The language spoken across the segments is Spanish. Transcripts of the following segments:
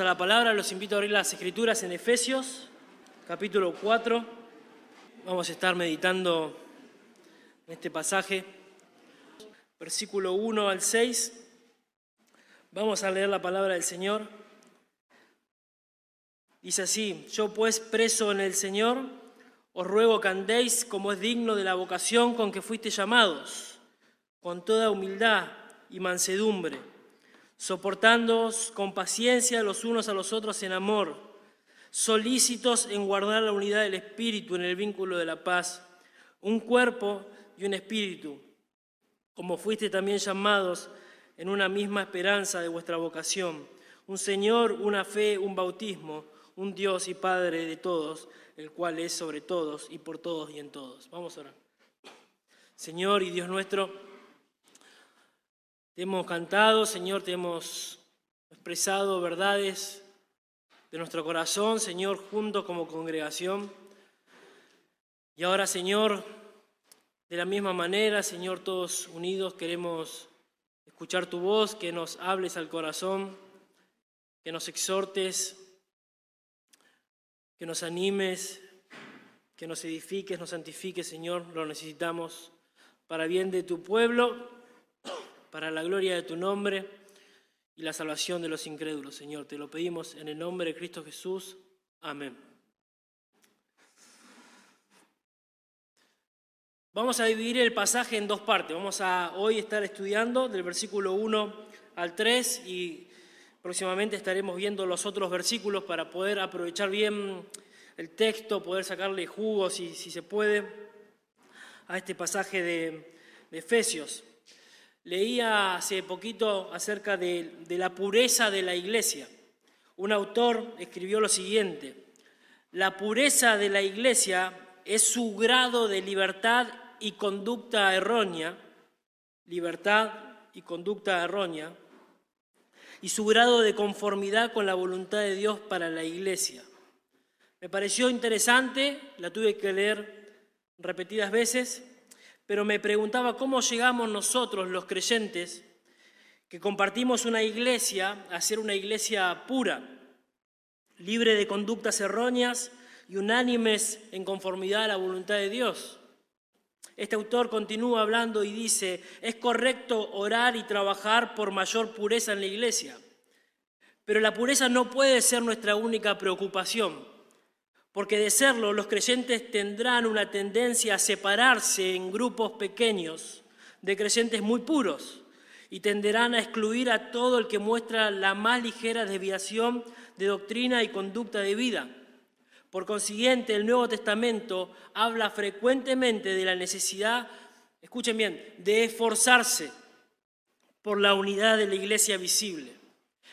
a la palabra, los invito a abrir las escrituras en Efesios, capítulo 4. Vamos a estar meditando en este pasaje, versículo 1 al 6. Vamos a leer la palabra del Señor. Dice así, yo pues preso en el Señor, os ruego que andéis como es digno de la vocación con que fuiste llamados, con toda humildad y mansedumbre soportándoos con paciencia los unos a los otros en amor, solícitos en guardar la unidad del Espíritu en el vínculo de la paz, un cuerpo y un espíritu, como fuiste también llamados en una misma esperanza de vuestra vocación, un Señor, una fe, un bautismo, un Dios y Padre de todos, el cual es sobre todos y por todos y en todos. Vamos a orar. Señor y Dios nuestro, te hemos cantado, Señor, te hemos expresado verdades de nuestro corazón, Señor, juntos como congregación. Y ahora, Señor, de la misma manera, Señor, todos unidos queremos escuchar tu voz, que nos hables al corazón, que nos exhortes, que nos animes, que nos edifiques, nos santifiques, Señor, lo necesitamos para bien de tu pueblo para la gloria de tu nombre y la salvación de los incrédulos, Señor. Te lo pedimos en el nombre de Cristo Jesús. Amén. Vamos a dividir el pasaje en dos partes. Vamos a hoy estar estudiando del versículo 1 al 3 y próximamente estaremos viendo los otros versículos para poder aprovechar bien el texto, poder sacarle jugo si, si se puede a este pasaje de, de Efesios. Leía hace poquito acerca de, la pureza de la iglesia. Un autor escribió lo siguiente, la pureza de la iglesia es su grado de libertad y conducta errónea, libertad y conducta errónea, y su grado de conformidad con la voluntad de Dios para la iglesia. Me pareció interesante, la tuve que leer repetidas veces, pero me preguntaba cómo llegamos nosotros, los creyentes, que compartimos una iglesia, a ser una iglesia pura, libre de conductas erróneas y unánimes en conformidad a la voluntad de Dios. Este autor continúa hablando y dice, es correcto orar y trabajar por mayor pureza en la iglesia, pero la pureza no puede ser nuestra única preocupación porque de serlo los creyentes tendrán una tendencia a separarse en grupos pequeños de creyentes muy puros y tenderán a excluir a todo el que muestra la más ligera desviación de doctrina y conducta de vida. Por consiguiente, el Nuevo Testamento habla frecuentemente de la necesidad, escuchen bien, de esforzarse por la unidad de la iglesia visible.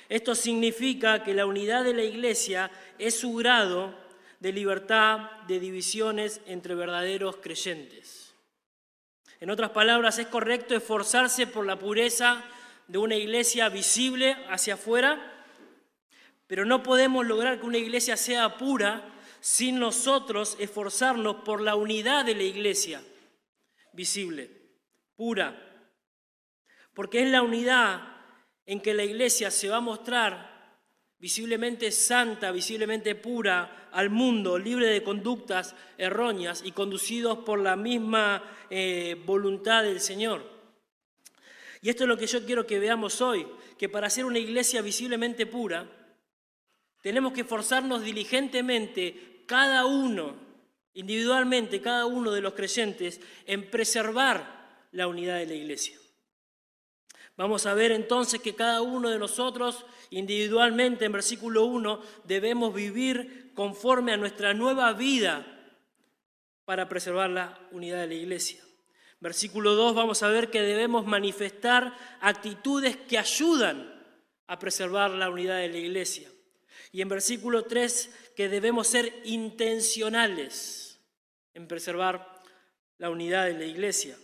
Esto significa que la unidad de la iglesia es su grado de libertad, de divisiones entre verdaderos creyentes. En otras palabras, es correcto esforzarse por la pureza de una iglesia visible hacia afuera, pero no podemos lograr que una iglesia sea pura sin nosotros esforzarnos por la unidad de la iglesia visible, pura. Porque es la unidad en que la iglesia se va a mostrar visiblemente santa, visiblemente pura al mundo, libre de conductas erróneas y conducidos por la misma eh, voluntad del Señor. Y esto es lo que yo quiero que veamos hoy, que para ser una iglesia visiblemente pura, tenemos que esforzarnos diligentemente cada uno, individualmente, cada uno de los creyentes, en preservar la unidad de la iglesia. Vamos a ver entonces que cada uno de nosotros individualmente, en versículo 1, debemos vivir conforme a nuestra nueva vida para preservar la unidad de la iglesia. Versículo 2 vamos a ver que debemos manifestar actitudes que ayudan a preservar la unidad de la iglesia. Y en versículo 3 que debemos ser intencionales en preservar la unidad de la iglesia.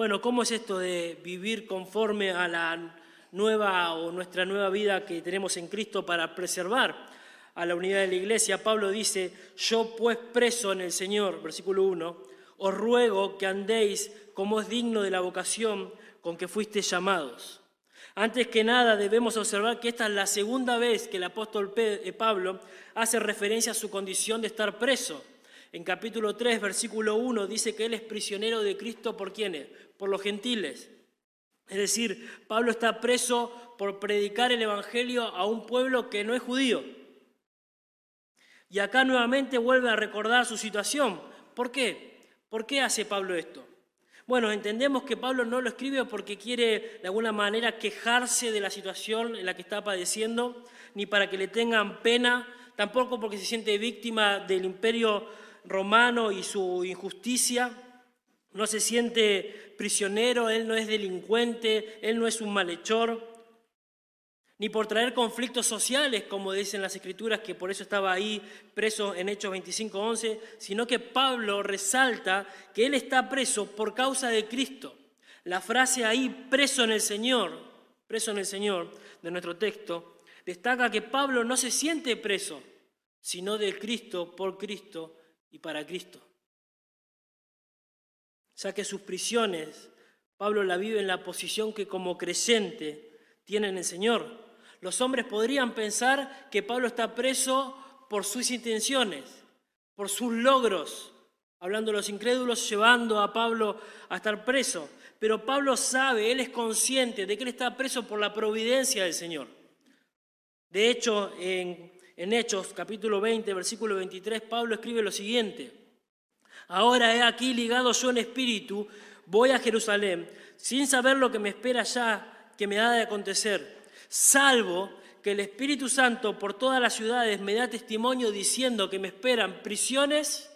Bueno, ¿cómo es esto de vivir conforme a la nueva o nuestra nueva vida que tenemos en Cristo para preservar a la unidad de la iglesia? Pablo dice, yo pues preso en el Señor, versículo 1, os ruego que andéis como es digno de la vocación con que fuisteis llamados. Antes que nada debemos observar que esta es la segunda vez que el apóstol eh, Pablo hace referencia a su condición de estar preso. En capítulo 3, versículo 1 dice que él es prisionero de Cristo por quienes? Por los gentiles. Es decir, Pablo está preso por predicar el Evangelio a un pueblo que no es judío. Y acá nuevamente vuelve a recordar su situación. ¿Por qué? ¿Por qué hace Pablo esto? Bueno, entendemos que Pablo no lo escribe porque quiere de alguna manera quejarse de la situación en la que está padeciendo, ni para que le tengan pena, tampoco porque se siente víctima del imperio romano y su injusticia, no se siente prisionero, él no es delincuente, él no es un malhechor, ni por traer conflictos sociales, como dicen las escrituras, que por eso estaba ahí preso en Hechos 25:11, sino que Pablo resalta que él está preso por causa de Cristo. La frase ahí, preso en el Señor, preso en el Señor, de nuestro texto, destaca que Pablo no se siente preso, sino del Cristo, por Cristo y para Cristo. Ya que sus prisiones, Pablo la vive en la posición que como creyente tiene en el Señor. Los hombres podrían pensar que Pablo está preso por sus intenciones, por sus logros, hablando de los incrédulos, llevando a Pablo a estar preso. Pero Pablo sabe, él es consciente de que él está preso por la providencia del Señor. De hecho, en en Hechos capítulo 20, versículo 23, Pablo escribe lo siguiente. Ahora he aquí ligado yo en espíritu, voy a Jerusalén, sin saber lo que me espera ya, que me ha de acontecer, salvo que el Espíritu Santo por todas las ciudades me da testimonio diciendo que me esperan prisiones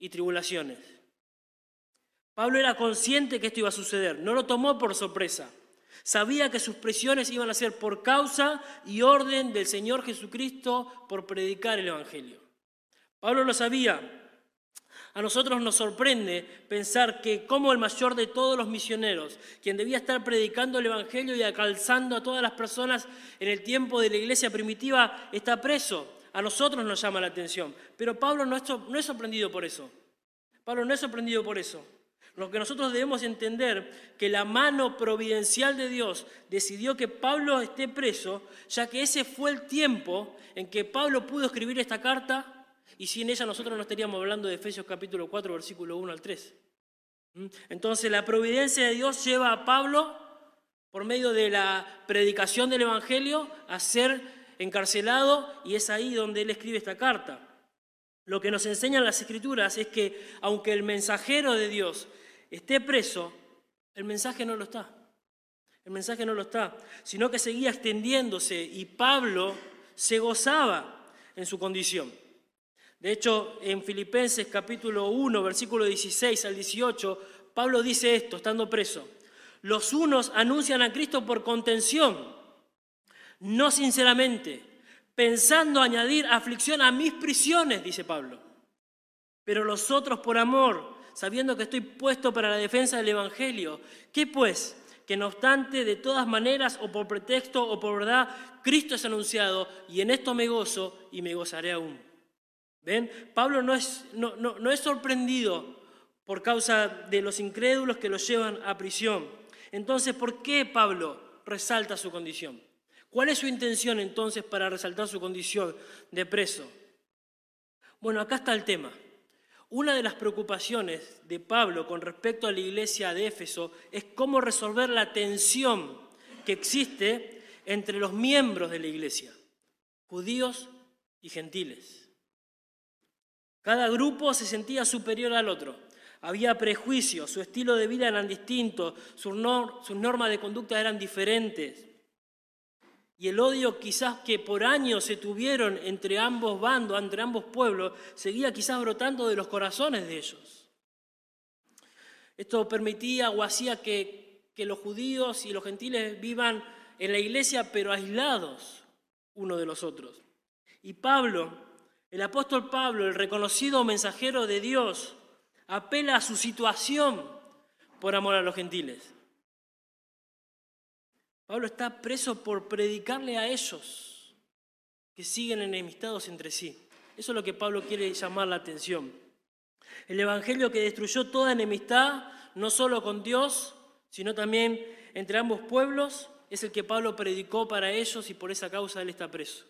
y tribulaciones. Pablo era consciente que esto iba a suceder, no lo tomó por sorpresa. Sabía que sus prisiones iban a ser por causa y orden del Señor Jesucristo por predicar el Evangelio. Pablo lo sabía. A nosotros nos sorprende pensar que como el mayor de todos los misioneros, quien debía estar predicando el Evangelio y alcanzando a todas las personas en el tiempo de la iglesia primitiva, está preso. A nosotros nos llama la atención. Pero Pablo no es sorprendido por eso. Pablo no es sorprendido por eso. Lo que nosotros debemos entender que la mano providencial de Dios decidió que Pablo esté preso, ya que ese fue el tiempo en que Pablo pudo escribir esta carta y sin ella nosotros no estaríamos hablando de Efesios capítulo 4, versículo 1 al 3. ¿Mm? Entonces la providencia de Dios lleva a Pablo, por medio de la predicación del Evangelio, a ser encarcelado y es ahí donde él escribe esta carta. Lo que nos enseñan las escrituras es que aunque el mensajero de Dios esté preso, el mensaje no lo está. El mensaje no lo está, sino que seguía extendiéndose y Pablo se gozaba en su condición. De hecho, en Filipenses capítulo 1, versículo 16 al 18, Pablo dice esto, estando preso. Los unos anuncian a Cristo por contención, no sinceramente, pensando añadir aflicción a mis prisiones, dice Pablo. Pero los otros por amor, sabiendo que estoy puesto para la defensa del Evangelio. ¿Qué pues? Que no obstante, de todas maneras, o por pretexto o por verdad, Cristo es anunciado y en esto me gozo y me gozaré aún. ¿Ven? Pablo no es, no, no, es sorprendido por causa de los incrédulos que lo llevan a prisión. Entonces, ¿por qué Pablo resalta su condición? ¿Cuál es su intención entonces para resaltar su condición de preso? Bueno, acá está el tema. Una de las preocupaciones de Pablo con respecto a la iglesia de Éfeso es cómo resolver la tensión que existe entre los miembros de la iglesia, judíos y gentiles. Cada grupo se sentía superior al otro. Había prejuicios, su estilo de vida eran distintos, sus, normas de conducta eran diferentes y el odio quizás que por años se tuvieron entre ambos bandos, entre ambos pueblos, seguía quizás brotando de los corazones de ellos. Esto permitía o hacía que, que los judíos y los gentiles vivan en la iglesia pero aislados uno de los otros. Y Pablo, el apóstol Pablo, el reconocido mensajero de Dios, apela a su situación por amor a los gentiles. Pablo está preso por predicarle a ellos que siguen enemistados entre sí. Eso es lo que Pablo quiere llamar la atención. El Evangelio que destruyó toda enemistad, no solo con Dios, sino también entre ambos pueblos, es el que Pablo predicó para ellos y por esa causa él está preso.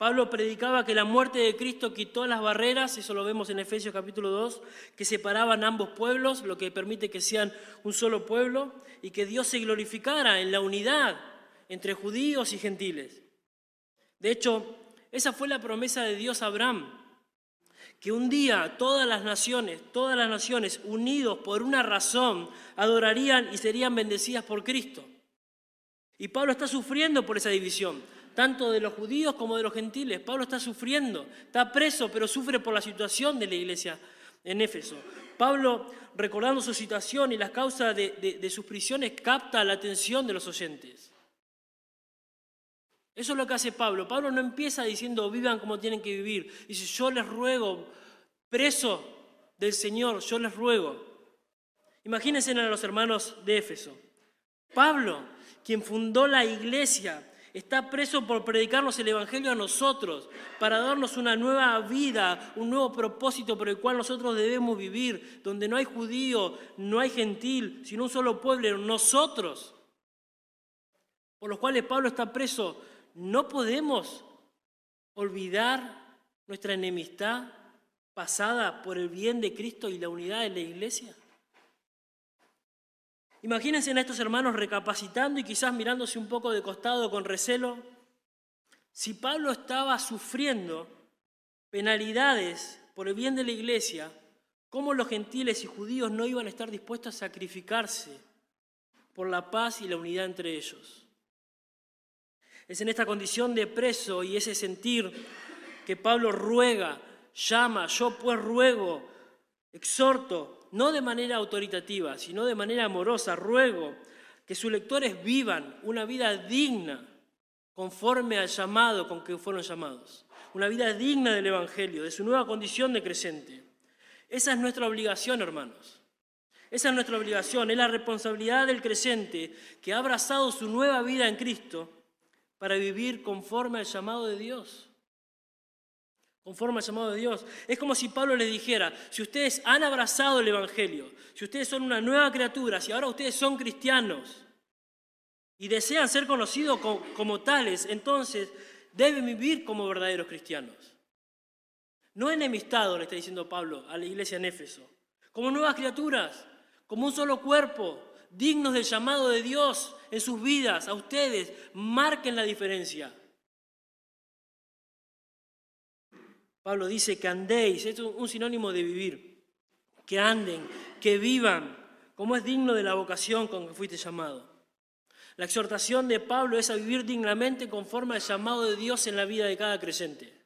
Pablo predicaba que la muerte de Cristo quitó las barreras, eso lo vemos en Efesios capítulo 2, que separaban ambos pueblos, lo que permite que sean un solo pueblo, y que Dios se glorificara en la unidad entre judíos y gentiles. De hecho, esa fue la promesa de Dios a Abraham, que un día todas las naciones, todas las naciones unidos por una razón, adorarían y serían bendecidas por Cristo. Y Pablo está sufriendo por esa división tanto de los judíos como de los gentiles. Pablo está sufriendo, está preso, pero sufre por la situación de la iglesia en Éfeso. Pablo, recordando su situación y las causas de, sus prisiones, capta la atención de los oyentes. Eso es lo que hace Pablo. Pablo no empieza diciendo vivan como tienen que vivir. Dice, yo les ruego, preso del Señor, yo les ruego. Imagínense a los hermanos de Éfeso. Pablo, quien fundó la iglesia, Está preso por predicarnos el Evangelio a nosotros, para darnos una nueva vida, un nuevo propósito por el cual nosotros debemos vivir, donde no hay judío, no hay gentil, sino un solo pueblo, nosotros, por los cuales Pablo está preso. No podemos olvidar nuestra enemistad pasada por el bien de Cristo y la unidad de la iglesia. Imagínense a estos hermanos recapacitando y quizás mirándose un poco de costado con recelo. Si Pablo estaba sufriendo penalidades por el bien de la iglesia, ¿cómo los gentiles y judíos no iban a estar dispuestos a sacrificarse por la paz y la unidad entre ellos? Es en esta condición de preso y ese sentir que Pablo ruega, llama, yo pues ruego, exhorto, no de manera autoritativa, sino de manera amorosa, ruego que sus lectores vivan una vida digna conforme al llamado con que fueron llamados. Una vida digna del Evangelio, de su nueva condición de creyente. Esa es nuestra obligación, hermanos. Esa es nuestra obligación, es la responsabilidad del creyente que ha abrazado su nueva vida en Cristo para vivir conforme al llamado de Dios conforme al llamado de Dios. Es como si Pablo les dijera, si ustedes han abrazado el Evangelio, si ustedes son una nueva criatura, si ahora ustedes son cristianos y desean ser conocidos como, tales, entonces deben vivir como verdaderos cristianos. No enemistado, le está diciendo Pablo a la iglesia en Éfeso, como nuevas criaturas, como un solo cuerpo, dignos del llamado de Dios en sus vidas, a ustedes, marquen la diferencia. Pablo dice que andéis, es un sinónimo de vivir, que anden, que vivan, como es digno de la vocación con que fuiste llamado. La exhortación de Pablo es a vivir dignamente conforme al llamado de Dios en la vida de cada creyente.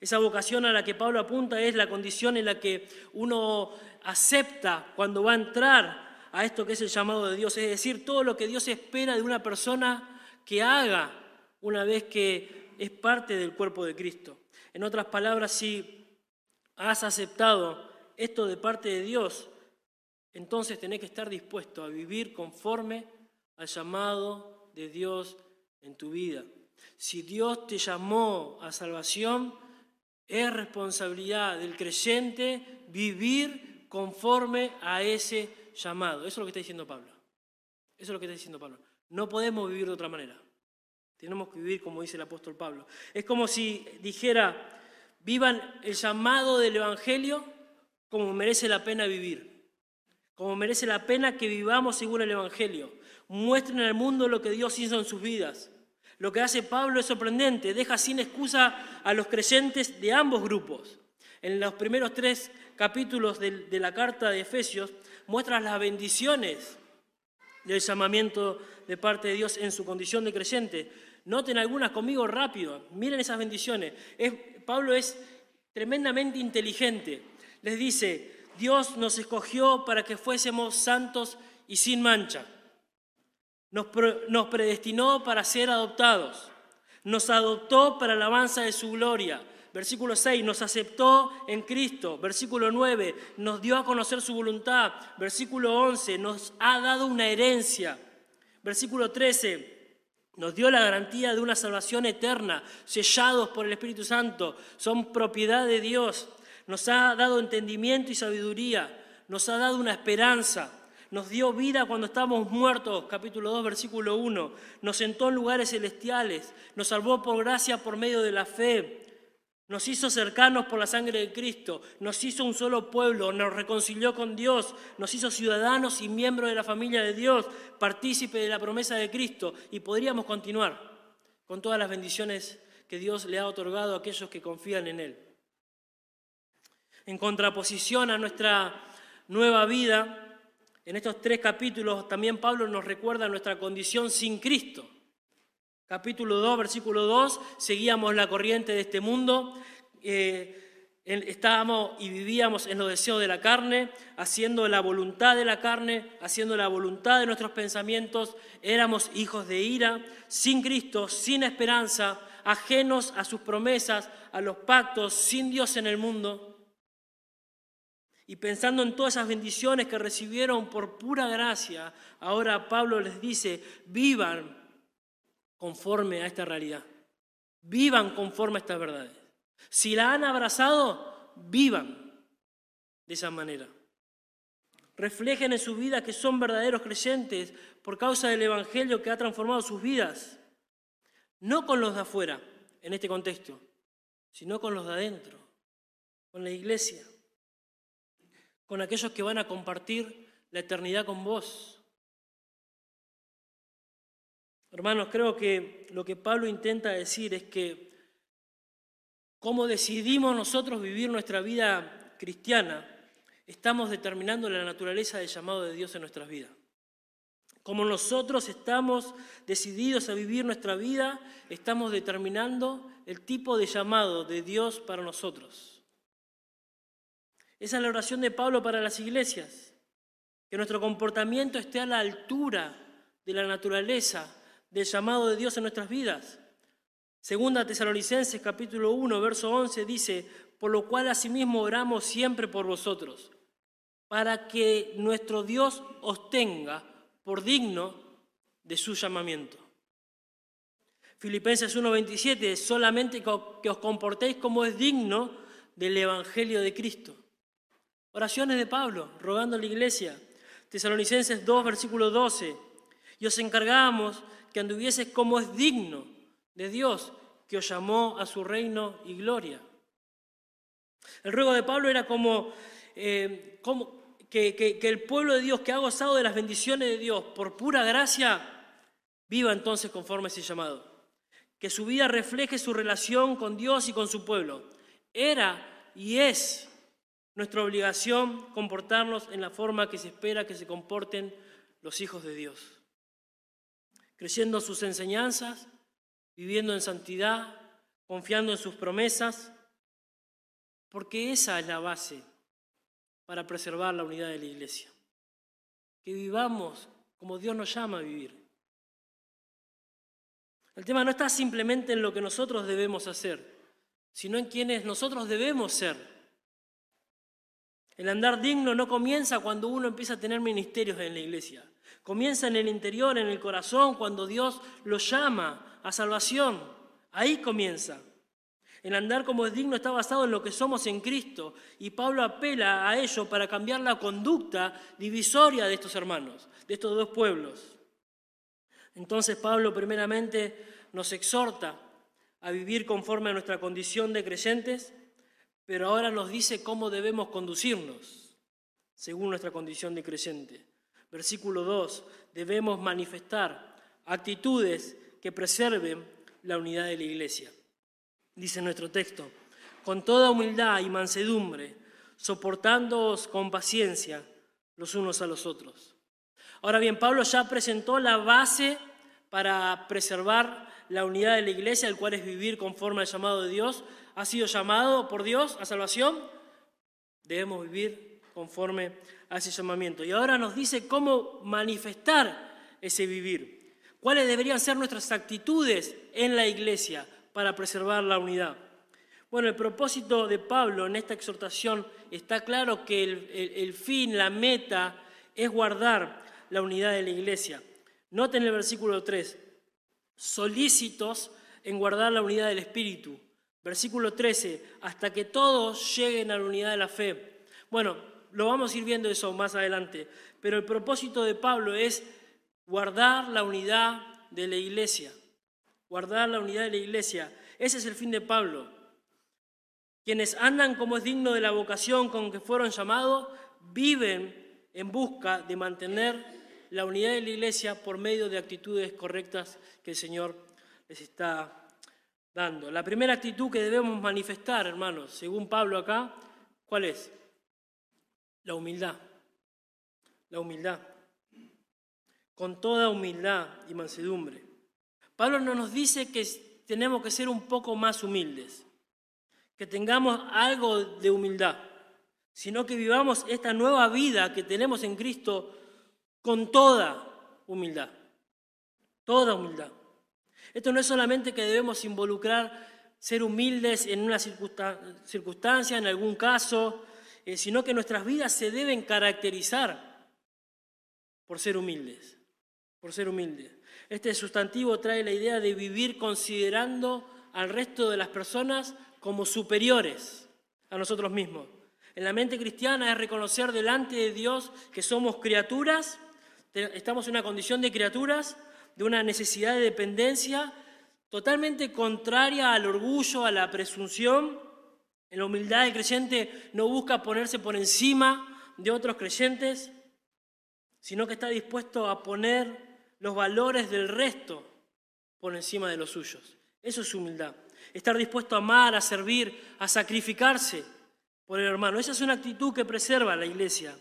Esa vocación a la que Pablo apunta es la condición en la que uno acepta cuando va a entrar a esto que es el llamado de Dios, es decir, todo lo que Dios espera de una persona que haga una vez que es parte del cuerpo de Cristo. En otras palabras, si has aceptado esto de parte de Dios, entonces tenés que estar dispuesto a vivir conforme al llamado de Dios en tu vida. Si Dios te llamó a salvación, es responsabilidad del creyente vivir conforme a ese llamado. Eso es lo que está diciendo Pablo. Eso es lo que está diciendo Pablo. No podemos vivir de otra manera. Tenemos que vivir como dice el apóstol Pablo. Es como si dijera, vivan el llamado del Evangelio como merece la pena vivir, como merece la pena que vivamos según el Evangelio. Muestren al mundo lo que Dios hizo en sus vidas. Lo que hace Pablo es sorprendente, deja sin excusa a los creyentes de ambos grupos. En los primeros tres capítulos de, la carta de Efesios muestra las bendiciones del llamamiento de parte de Dios en su condición de creyente, Noten algunas conmigo rápido. Miren esas bendiciones. Pablo es tremendamente inteligente. Les dice, Dios nos escogió para que fuésemos santos y sin mancha. Nos, predestinó para ser adoptados. Nos adoptó para la alabanza de su gloria. Versículo 6, nos aceptó en Cristo. Versículo 9, nos dio a conocer su voluntad. Versículo 11, nos ha dado una herencia. Versículo 13, nos dio la garantía de una salvación eterna, sellados por el Espíritu Santo, son propiedad de Dios. Nos ha dado entendimiento y sabiduría, nos ha dado una esperanza, nos dio vida cuando estábamos muertos, capítulo 2, versículo 1, nos sentó en lugares celestiales, nos salvó por gracia por medio de la fe, nos hizo cercanos por la sangre de Cristo, nos hizo un solo pueblo, nos reconcilió con Dios, nos hizo ciudadanos y miembros de la familia de Dios, partícipe de la promesa de Cristo, y podríamos continuar con todas las bendiciones que Dios le ha otorgado a aquellos que confían en Él. En contraposición a nuestra nueva vida, en estos tres capítulos también Pablo nos recuerda nuestra condición sin Cristo. Capítulo 2, versículo 2, seguíamos la corriente de este mundo, eh, estábamos y vivíamos en los deseos de la carne, haciendo la voluntad de la carne, haciendo la voluntad de nuestros pensamientos, éramos hijos de ira, sin Cristo, sin esperanza, ajenos a sus promesas, a los pactos, sin Dios en el mundo. Y pensando en todas esas bendiciones que recibieron por pura gracia, ahora Pablo les dice, vivan conforme a esta realidad. Vivan conforme a estas verdades. Si la han abrazado, vivan de esa manera. Reflejen en su vida que son verdaderos creyentes por causa del Evangelio que ha transformado sus vidas. No con los de afuera, en este contexto, sino con los de adentro, con la iglesia, con aquellos que van a compartir la eternidad con vos. Hermanos, creo que lo que Pablo intenta decir es que cómo decidimos nosotros vivir nuestra vida cristiana, estamos determinando la naturaleza del llamado de Dios en nuestras vidas. Como nosotros estamos decididos a vivir nuestra vida, estamos determinando el tipo de llamado de Dios para nosotros. Esa es la oración de Pablo para las iglesias, que nuestro comportamiento esté a la altura de la naturaleza del llamado de Dios en nuestras vidas. Segunda Tesalonicenses capítulo 1, verso 11 dice, por lo cual asimismo oramos siempre por vosotros, para que nuestro Dios os tenga por digno de su llamamiento. Filipenses 1:27, solamente que os comportéis como es digno del Evangelio de Cristo. Oraciones de Pablo, rogando a la iglesia. Tesalonicenses 2, versículo 12. Y os encargamos que anduvieses como es digno de Dios, que os llamó a su reino y gloria. El ruego de Pablo era como, eh, que, que el pueblo de Dios que ha gozado de las bendiciones de Dios por pura gracia, viva entonces conforme a ese llamado. Que su vida refleje su relación con Dios y con su pueblo. Era y es nuestra obligación comportarnos en la forma que se espera que se comporten los hijos de Dios creyendo sus enseñanzas, viviendo en santidad, confiando en sus promesas, porque esa es la base para preservar la unidad de la iglesia. Que vivamos como Dios nos llama a vivir. El tema no está simplemente en lo que nosotros debemos hacer, sino en quienes nosotros debemos ser. El andar digno no comienza cuando uno empieza a tener ministerios en la iglesia. Comienza en el interior, en el corazón, cuando Dios lo llama a salvación. Ahí comienza. El andar como es digno está basado en lo que somos en Cristo y Pablo apela a ello para cambiar la conducta divisoria de estos hermanos, de estos dos pueblos. Entonces Pablo primeramente nos exhorta a vivir conforme a nuestra condición de creyentes, pero ahora nos dice cómo debemos conducirnos según nuestra condición de creyente. Versículo 2, debemos manifestar actitudes que preserven la unidad de la iglesia. Dice nuestro texto, con toda humildad y mansedumbre, soportándoos con paciencia los unos a los otros. Ahora bien, Pablo ya presentó la base para preservar la unidad de la iglesia, el cual es vivir conforme al llamado de Dios. Ha sido llamado por Dios a salvación. Debemos vivir conforme a llamamiento. Y ahora nos dice cómo manifestar ese vivir. ¿Cuáles deberían ser nuestras actitudes en la iglesia para preservar la unidad? Bueno, el propósito de Pablo en esta exhortación está claro que el, fin, la meta, es guardar la unidad de la iglesia. Noten el versículo 3, solícitos en guardar la unidad del Espíritu. Versículo 13, hasta que todos lleguen a la unidad de la fe. Bueno, lo vamos a ir viendo eso más adelante. Pero el propósito de Pablo es guardar la unidad de la iglesia. Guardar la unidad de la iglesia. Ese es el fin de Pablo. Quienes andan como es digno de la vocación con que fueron llamados, viven en busca de mantener la unidad de la iglesia por medio de actitudes correctas que el Señor les está dando. La primera actitud que debemos manifestar, hermanos, según Pablo acá, ¿cuál es? La humildad. La humildad. Con toda humildad y mansedumbre. Pablo no nos dice que tenemos que ser un poco más humildes, que tengamos algo de humildad, sino que vivamos esta nueva vida que tenemos en Cristo con toda humildad. Toda humildad. Esto no es solamente que debemos involucrar ser humildes en una circunstancia, en algún caso, eh, sino que nuestras vidas se deben caracterizar por ser humildes, por ser humildes. Este sustantivo trae la idea de vivir considerando al resto de las personas como superiores a nosotros mismos. En la mente cristiana es reconocer delante de Dios que somos criaturas, estamos en una condición de criaturas de una necesidad de dependencia totalmente contraria al orgullo, a la presunción. En la humildad el creyente no busca ponerse por encima de otros creyentes, sino que está dispuesto a poner los valores del resto por encima de los suyos. Eso es humildad. Estar dispuesto a amar, a servir, a sacrificarse por el hermano. Esa es una actitud que preserva la iglesia.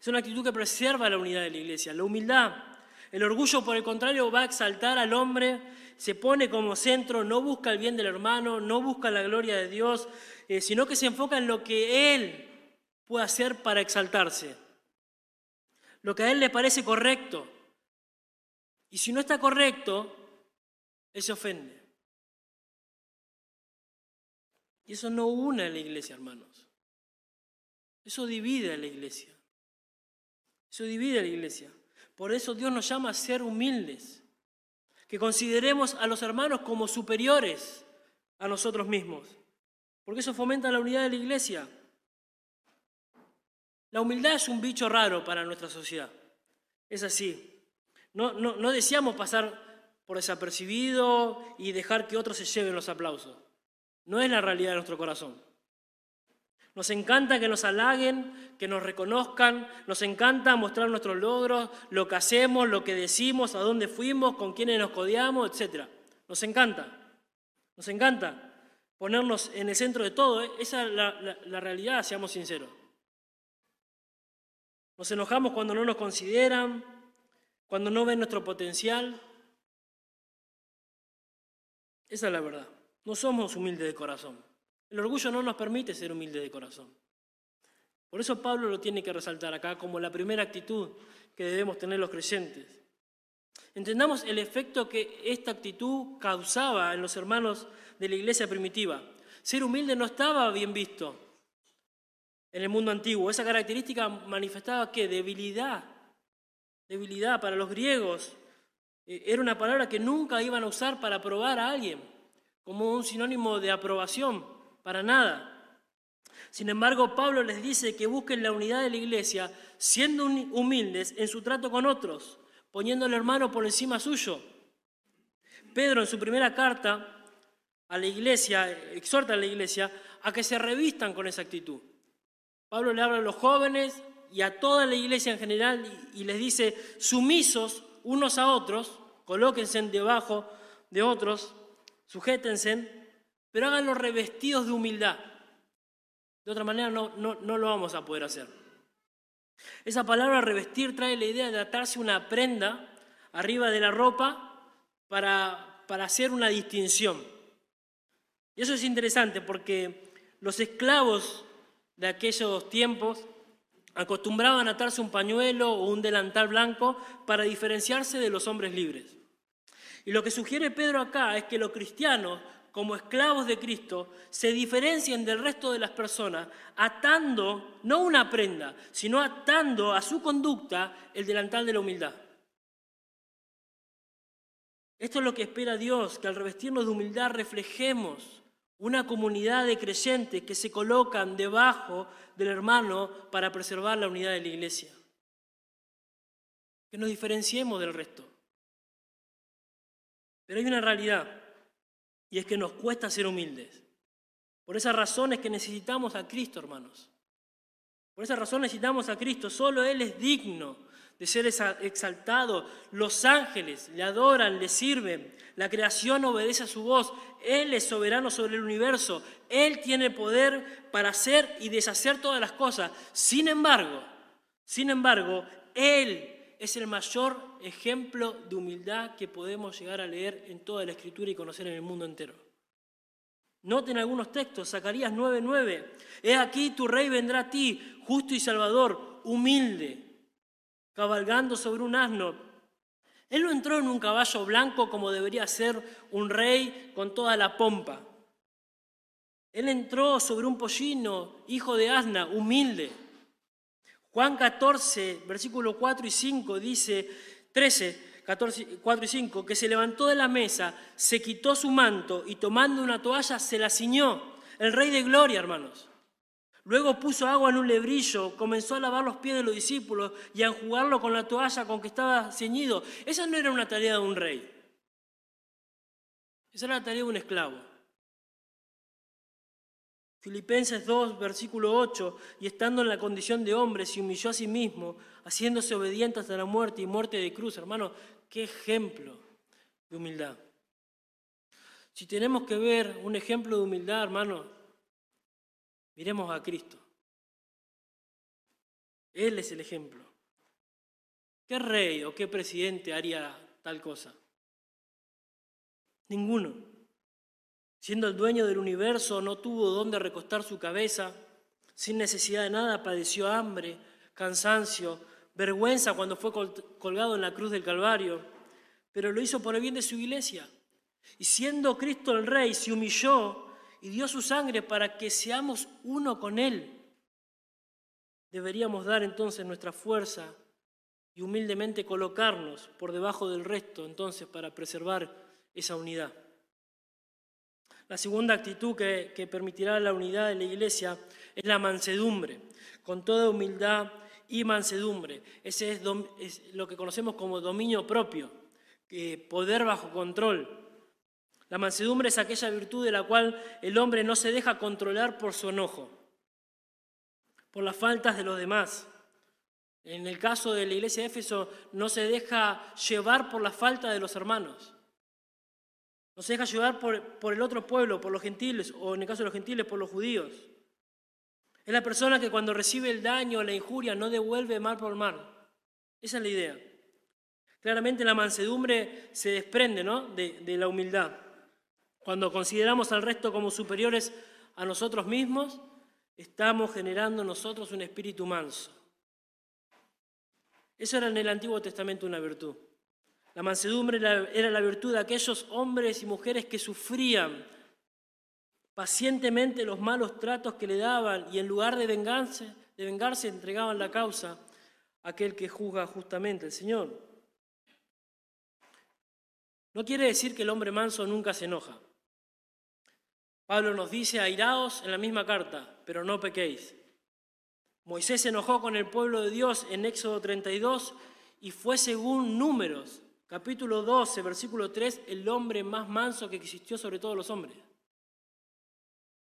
Es una actitud que preserva la unidad de la iglesia. La humildad el orgullo, por el contrario, va a exaltar al hombre, se pone como centro, no busca el bien del hermano, no busca la gloria de Dios, eh, sino que se enfoca en lo que él puede hacer para exaltarse, lo que a él le parece correcto. Y si no está correcto, él se ofende. Y eso no une a la iglesia, hermanos. Eso divide a la iglesia. Eso divide a la iglesia. Por eso Dios nos llama a ser humildes, que consideremos a los hermanos como superiores a nosotros mismos, porque eso fomenta la unidad de la iglesia. La humildad es un bicho raro para nuestra sociedad, es así. No, no, deseamos pasar por desapercibido y dejar que otros se lleven los aplausos. No es la realidad de nuestro corazón. Nos encanta que nos halaguen, que nos reconozcan, nos encanta mostrar nuestros logros, lo que hacemos, lo que decimos, a dónde fuimos, con quiénes nos codiamos, etc. Nos encanta, nos encanta ponernos en el centro de todo. ¿eh? Esa es la, realidad, seamos sinceros. Nos enojamos cuando no nos consideran, cuando no ven nuestro potencial. Esa es la verdad. No somos humildes de corazón. El orgullo no nos permite ser humildes de corazón. Por eso Pablo lo tiene que resaltar acá como la primera actitud que debemos tener los creyentes. Entendamos el efecto que esta actitud causaba en los hermanos de la iglesia primitiva. Ser humilde no estaba bien visto en el mundo antiguo. Esa característica manifestaba que debilidad, debilidad para los griegos eh, era una palabra que nunca iban a usar para probar a alguien, como un sinónimo de aprobación para nada. Sin embargo, Pablo les dice que busquen la unidad de la iglesia siendo humildes en su trato con otros, poniendo al hermano por encima suyo. Pedro en su primera carta a la iglesia, exhorta a la iglesia a que se revistan con esa actitud. Pablo le habla a los jóvenes y a toda la iglesia en general y les dice, sumisos unos a otros, colóquense debajo de otros, sujétense pero háganlo revestidos de humildad. De otra manera no, no, no lo vamos a poder hacer. Esa palabra revestir trae la idea de atarse una prenda arriba de la ropa para, para hacer una distinción. Y eso es interesante porque los esclavos de aquellos tiempos acostumbraban atarse un pañuelo o un delantal blanco para diferenciarse de los hombres libres. Y lo que sugiere Pedro acá es que los cristianos como esclavos de Cristo, se diferencien del resto de las personas, atando no una prenda, sino atando a su conducta el delantal de la humildad. Esto es lo que espera Dios, que al revestirnos de humildad reflejemos Una comunidad de creyentes que se colocan debajo del hermano para preservar la unidad de la iglesia. Que nos diferenciemos del resto. Pero hay una realidad, y es que nos cuesta ser humildes. Por esa razón es que necesitamos a Cristo, hermanos. Por esa razón necesitamos a Cristo. Solo Él es digno de ser exaltado. Los ángeles le adoran, le sirven. La creación obedece a su voz. Él es soberano sobre el universo. Él tiene poder para hacer y deshacer todas las cosas. Sin embargo, sin embargo, Él es el mayor ejemplo de humildad que podemos llegar a leer en toda la escritura y conocer en el mundo entero. Noten algunos textos, Zacarías 9:9. He aquí tu rey vendrá a ti, justo y salvador, humilde cabalgando sobre un asno. Él no entró en un caballo blanco como debería ser un rey con toda la pompa. Él entró sobre un pollino, hijo de asna, humilde. Juan 14, versículo 4 y 5 dice, 13, 14, 4 y 5, que se levantó de la mesa, se quitó su manto y tomando una toalla se la ciñó. El rey de gloria, hermanos. Luego puso agua en un lebrillo, comenzó a lavar los pies de los discípulos y a enjugarlo con la toalla con que estaba ceñido. Esa no era una tarea de un rey. Esa era la tarea de un esclavo. Filipenses 2, versículo 8, y estando en la condición de hombre, se humilló a sí mismo, haciéndose obediente hasta la muerte y muerte de cruz. Hermano, qué ejemplo de humildad. Si tenemos que ver un ejemplo de humildad, hermano, Miremos a Cristo. Él es el ejemplo. ¿Qué rey o qué presidente haría tal cosa? Ninguno. Siendo el dueño del universo, no tuvo dónde recostar su cabeza, sin necesidad de nada, padeció hambre, cansancio, vergüenza cuando fue colgado en la cruz del Calvario, pero lo hizo por el bien de su iglesia. Y siendo Cristo el Rey, se humilló y dio su sangre para que seamos uno con Él. Deberíamos dar entonces nuestra fuerza y humildemente colocarnos por debajo del resto entonces para preservar esa unidad. La segunda actitud que, permitirá la unidad de la iglesia es la mansedumbre, con toda humildad y mansedumbre. Ese es, lo que conocemos como dominio propio, poder bajo control. La mansedumbre es aquella virtud de la cual el hombre no se deja controlar por su enojo, por las faltas de los demás. En el caso de la iglesia de Éfeso, no se deja llevar por la falta de los hermanos. No se deja llevar por, el otro pueblo, por los gentiles, o en el caso de los gentiles, por los judíos. Es la persona que cuando recibe el daño o la injuria no devuelve mal por mal. Esa es la idea. Claramente la mansedumbre se desprende ¿no? de, de la humildad. Cuando consideramos al resto como superiores a nosotros mismos, estamos generando en nosotros un espíritu manso. Eso era en el Antiguo Testamento una virtud. La mansedumbre era la virtud de aquellos hombres y mujeres que sufrían pacientemente los malos tratos que le daban y en lugar de vengarse, de vengarse entregaban la causa a aquel que juzga justamente, el Señor. No quiere decir que el hombre manso nunca se enoja. Pablo nos dice, airaos en la misma carta, pero no pequéis. Moisés se enojó con el pueblo de Dios en Éxodo 32 y fue según números, capítulo 12, versículo 3, el hombre más manso que existió sobre todos los hombres.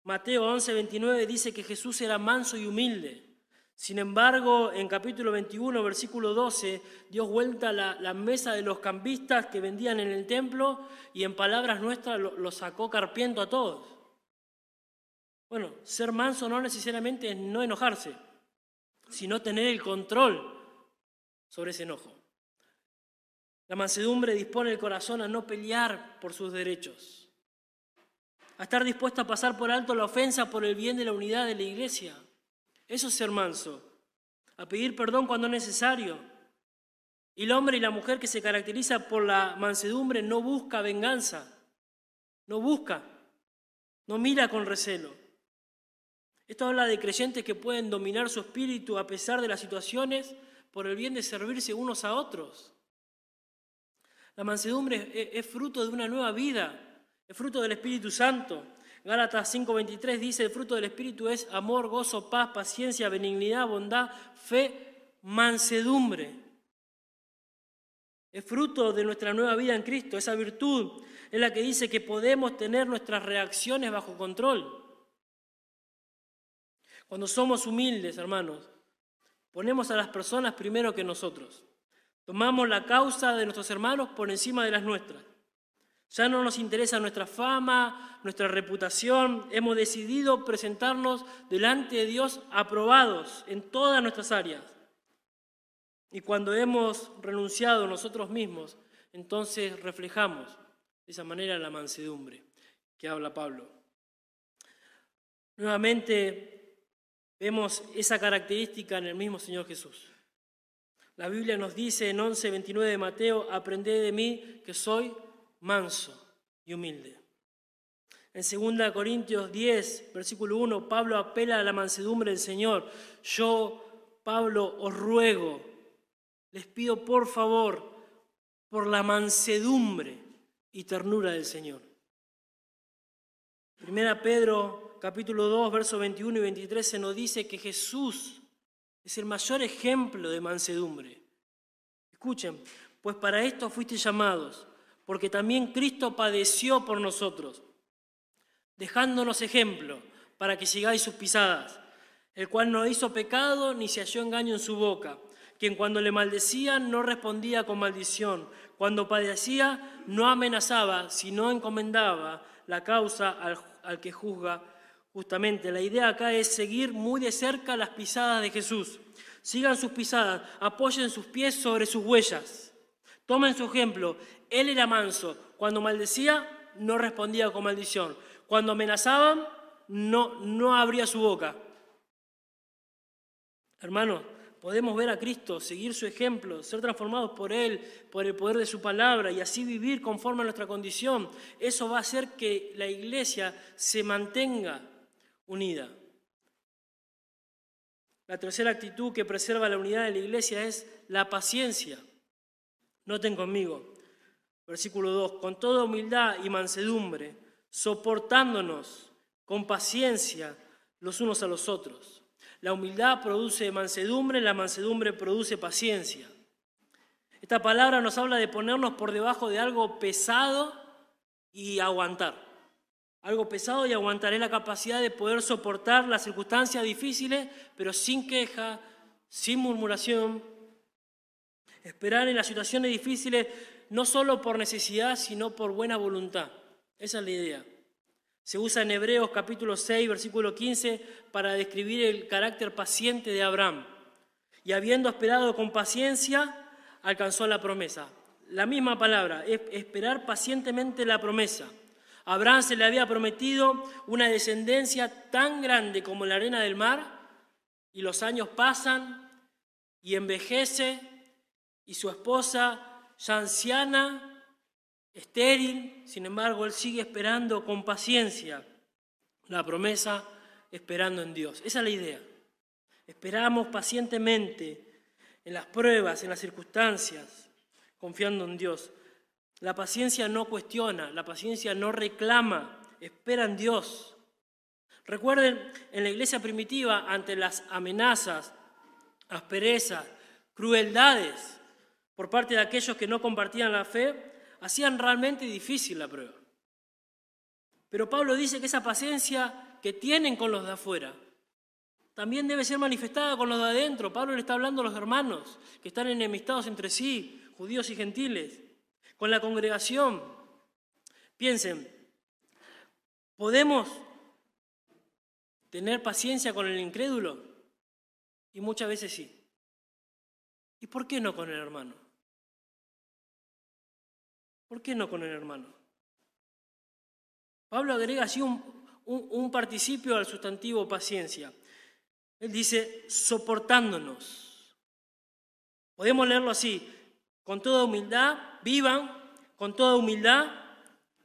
Mateo 11, 29 dice que Jesús era manso y humilde. Sin embargo, en capítulo 21, versículo 12, Dios vuelta la, la mesa de los cambistas que vendían en el templo y en palabras nuestras lo, lo sacó carpiento a todos. Bueno, ser manso no necesariamente es no enojarse, sino tener el control sobre ese enojo. La mansedumbre dispone el corazón a no pelear por sus derechos, a estar dispuesto a pasar por alto la ofensa por el bien de la unidad de la iglesia. Eso es ser manso, a pedir perdón cuando es necesario. Y el hombre y la mujer que se caracteriza por la mansedumbre no busca venganza, no busca, no mira con recelo. Esto habla de creyentes que pueden dominar su espíritu a pesar de las situaciones por el bien de servirse unos a otros. La mansedumbre es, fruto de una nueva vida, es fruto del Espíritu Santo. Gálatas 5:23 dice, el fruto del Espíritu es amor, gozo, paz, paciencia, benignidad, bondad, fe, mansedumbre. Es fruto de nuestra nueva vida en Cristo. Esa virtud es la que dice que podemos tener nuestras reacciones bajo control. Cuando somos humildes, hermanos, ponemos a las personas primero que nosotros. Tomamos la causa de nuestros hermanos por encima de las nuestras. Ya no nos interesa nuestra fama, nuestra reputación. Hemos decidido presentarnos delante de Dios aprobados en todas nuestras áreas. Y cuando hemos renunciado nosotros mismos, entonces reflejamos de esa manera la mansedumbre que habla Pablo. Nuevamente vemos esa característica en el mismo Señor Jesús. La Biblia nos dice en 11.29 de Mateo, aprended de mí que soy manso y humilde. En 2 Corintios 10, versículo 1, Pablo apela a la mansedumbre del Señor. Yo, Pablo, os ruego, les pido por favor, por la mansedumbre y ternura del Señor. Primera Pedro capítulo 2, versos 21 y 23 se nos dice que Jesús es el mayor ejemplo de mansedumbre. Escuchen, pues para esto fuiste llamados, porque también Cristo padeció por nosotros, dejándonos ejemplo para que sigáis sus pisadas, el cual no hizo pecado ni se halló engaño en su boca, quien cuando le maldecían no respondía con maldición, cuando padecía no amenazaba, sino encomendaba la causa al, al que juzga Justamente la idea acá es seguir muy de cerca las pisadas de Jesús. Sigan sus pisadas, apoyen sus pies sobre sus huellas. Tomen su ejemplo. Él era manso. Cuando maldecía, no respondía con maldición. Cuando amenazaban, no, no abría su boca. Hermanos, podemos ver a Cristo, seguir su ejemplo, ser transformados por Él, por el poder de su palabra y así vivir conforme a nuestra condición. Eso va a hacer que la iglesia se mantenga unida. La tercera actitud que preserva la unidad de la iglesia es la paciencia. Noten conmigo, versículo 2, con toda humildad y mansedumbre, soportándonos con paciencia los unos a los otros. La humildad produce mansedumbre, la mansedumbre produce paciencia. Esta palabra nos habla de ponernos por debajo de algo pesado y aguantar algo pesado y aguantaré la capacidad de poder soportar las circunstancias difíciles, pero sin queja, sin murmuración. Esperar en las situaciones difíciles no solo por necesidad, sino por buena voluntad. Esa es la idea. Se usa en Hebreos capítulo 6, versículo 15, para describir el carácter paciente de Abraham. Y habiendo esperado con paciencia, alcanzó la promesa. La misma palabra, esperar pacientemente la promesa. Abraham se le había prometido una descendencia tan grande como la arena del mar, y los años pasan y envejece, y su esposa, ya anciana, estéril, sin embargo, él sigue esperando con paciencia la promesa, esperando en Dios. Esa es la idea. Esperamos pacientemente en las pruebas, en las circunstancias, confiando en Dios. La paciencia no cuestiona, la paciencia no reclama, espera en Dios. Recuerden, en la iglesia primitiva, ante las amenazas, asperezas, crueldades por parte de aquellos que no compartían la fe, hacían realmente difícil la prueba. Pero Pablo dice que esa paciencia que tienen con los de afuera también debe ser manifestada con los de adentro. Pablo le está hablando a los hermanos que están enemistados entre sí, judíos y gentiles con la congregación. Piensen, ¿podemos tener paciencia con el incrédulo? Y muchas veces sí. ¿Y por qué no con el hermano? ¿Por qué no con el hermano? Pablo agrega así un, participio al sustantivo paciencia. Él dice, soportándonos. Podemos leerlo así, con toda humildad, vivan con toda humildad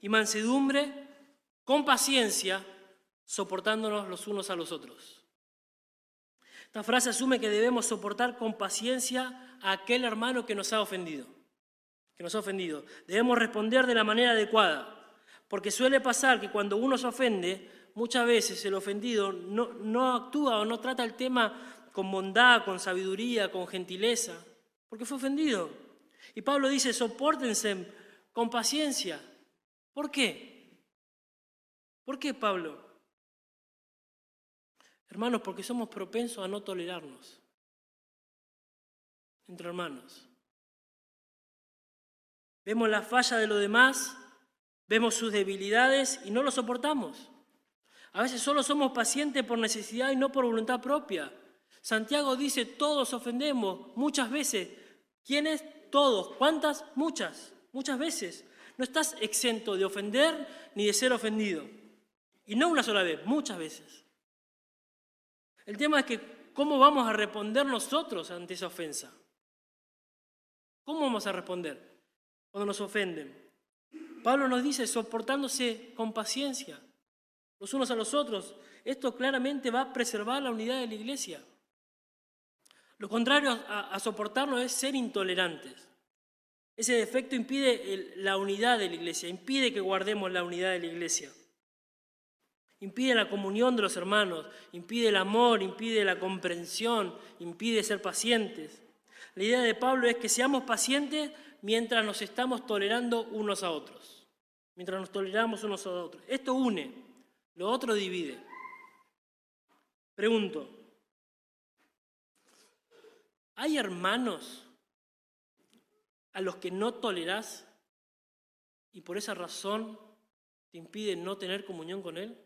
y mansedumbre, con paciencia, soportándonos los unos a los otros. Esta frase asume que debemos soportar con paciencia a aquel hermano que nos ha ofendido, que nos ha ofendido. Debemos responder de la manera adecuada. Porque suele pasar que cuando uno se ofende, muchas veces el ofendido no, no actúa o no trata el tema con bondad, con sabiduría, con gentileza, porque fue ofendido. Y Pablo dice, soportense con paciencia. ¿Por qué? ¿Por qué, Pablo? Hermanos, porque somos propensos a no tolerarnos entre hermanos. Vemos la falla de los demás, vemos sus debilidades y no lo soportamos. A veces solo somos pacientes por necesidad y no por voluntad propia. Santiago dice, todos ofendemos muchas veces. ¿Quiénes? Todos. ¿Cuántas? Muchas. Muchas veces. No estás exento de ofender ni de ser ofendido. Y no una sola vez, muchas veces. El tema es que, ¿cómo vamos a responder nosotros ante esa ofensa? ¿Cómo vamos a responder cuando nos ofenden? Pablo nos dice, soportándose con paciencia los unos a los otros. Esto claramente va a preservar la unidad de la iglesia. Lo contrario a, soportarlo es ser intolerantes. Ese defecto impide la unidad de la iglesia, impide que guardemos la unidad de la iglesia impide la comunión de los hermanos, impide el amor, impide la comprensión, impide ser pacientes. La idea de Pablo es que seamos pacientes mientras nos estamos tolerando unos a otros, mientras nos toleramos unos a otros. Esto une, lo otro divide. Pregunto, ¿hay hermanos a los que no tolerás y por esa razón te impide no tener comunión con él?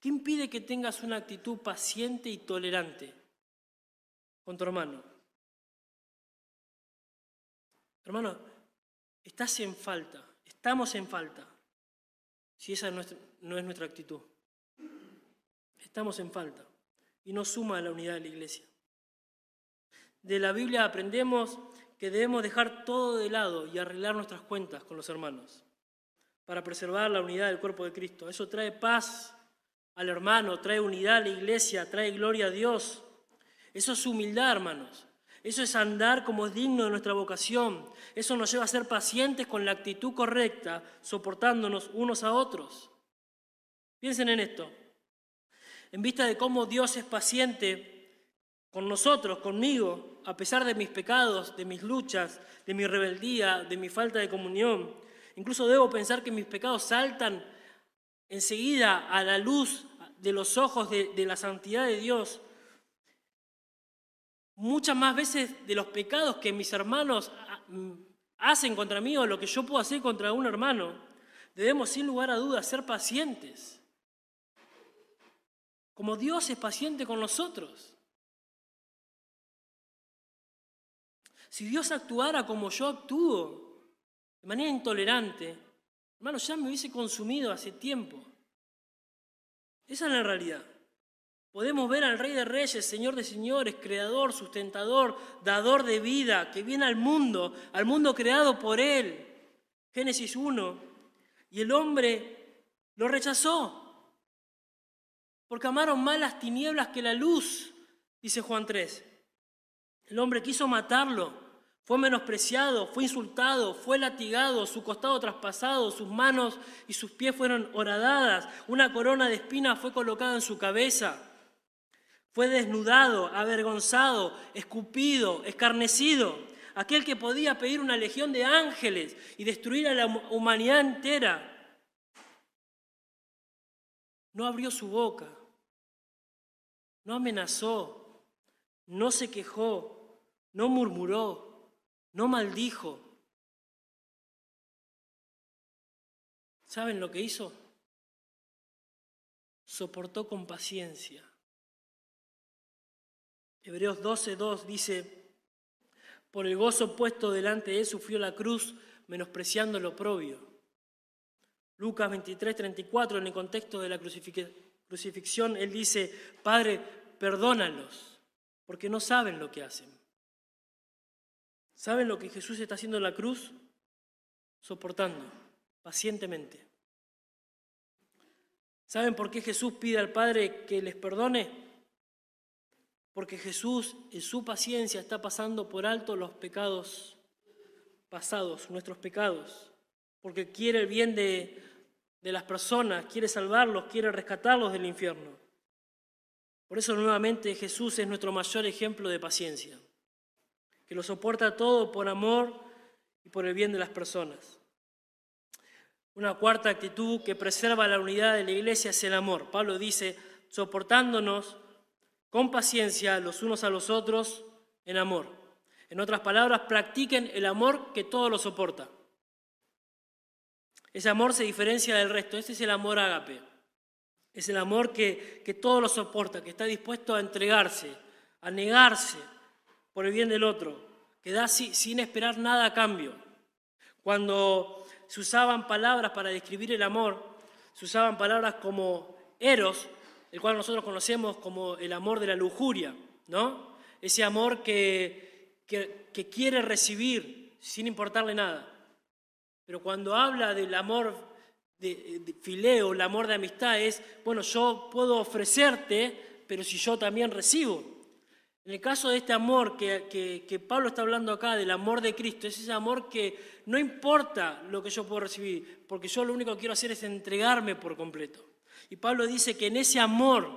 ¿Qué impide que tengas una actitud paciente y tolerante con tu hermano? Hermano, estás en falta, estamos en falta, si esa no es, nuestra actitud. Estamos en falta y no suma a la unidad de la iglesia. De la Biblia aprendemos que debemos dejar todo de lado y arreglar nuestras cuentas con los hermanos para preservar la unidad del cuerpo de Cristo. Eso trae paz al hermano, trae unidad a la iglesia, trae gloria a Dios. Eso es humildad, hermanos. Eso es andar como es digno de nuestra vocación. Eso nos lleva a ser pacientes con la actitud correcta, soportándonos unos a otros. Piensen en esto. En vista de cómo Dios es paciente con nosotros, conmigo, a pesar de mis pecados, de mis luchas, de mi rebeldía, de mi falta de comunión. Incluso debo pensar que mis pecados saltan enseguida a la luz de los ojos de, la santidad de Dios, muchas más veces de los pecados que mis hermanos ah, mm, hacen contra mí o lo que yo puedo hacer contra un hermano, debemos sin lugar a dudas ser pacientes. Como Dios es paciente con nosotros. Si Dios actuara como yo actúo, de manera intolerante, Hermano, ya me hubiese consumido hace tiempo. Esa es la realidad. Podemos ver al Rey de Reyes, Señor de Señores, Creador, Sustentador, Dador de vida, que viene al mundo, al mundo creado por Él. Génesis 1. Y el hombre lo rechazó, porque amaron más las tinieblas que la luz, dice Juan 3. El hombre quiso matarlo, fue menospreciado, fue insultado, fue latigado, su costado traspasado, sus manos y sus pies fueron horadadas, una corona de espinas fue colocada en su cabeza. Fue desnudado, avergonzado, escupido, escarnecido. Aquel que podía pedir una legión de ángeles y destruir a la humanidad entera. No abrió su boca, no amenazó, no se quejó, no murmuró no maldijo. ¿Saben lo que hizo? Soportó con paciencia. Hebreos 12.2 dice, por el gozo puesto delante de él sufrió la cruz, menospreciando lo propio. Lucas 23.34, en el contexto de la crucifixión, él dice, Padre, perdónalos, porque no saben lo que hacen. ¿Saben lo que Jesús está haciendo en la cruz? Soportando, pacientemente. ¿Saben por qué Jesús pide al Padre que les perdone? Porque Jesús en su paciencia está pasando por alto los pecados pasados, nuestros pecados. porque quiere el bien de, de las personas, quiere salvarlos, quiere rescatarlos del infierno. Por eso nuevamente Jesús es nuestro mayor ejemplo de paciencia, que lo soporta todo por amor y por el bien de las personas. Una cuarta actitud que preserva la unidad de la iglesia es el amor. Pablo dice, soportándonos con paciencia los unos a los otros en amor. En otras palabras, practiquen el amor que todo lo soporta. Ese amor se diferencia del resto. Este es el amor ágape. Es el amor que, que todo lo soporta, que está dispuesto a entregarse, a negarse por el bien del otro, que da sin esperar nada a cambio. Cuando se usaban palabras para describir el amor, se usaban palabras como eros, el cual nosotros conocemos como el amor de la lujuria, ¿no? Ese amor que, que, quiere recibir sin importarle nada. Pero cuando habla del amor de, de, fileo, el amor de amistad, es, bueno, yo puedo ofrecerte, pero si yo también recibo. En el caso de este amor que, que, Pablo está hablando acá, del amor de Cristo, es ese amor que no importa lo que yo puedo recibir, porque yo lo único que quiero hacer es entregarme por completo. Y Pablo dice que en ese amor,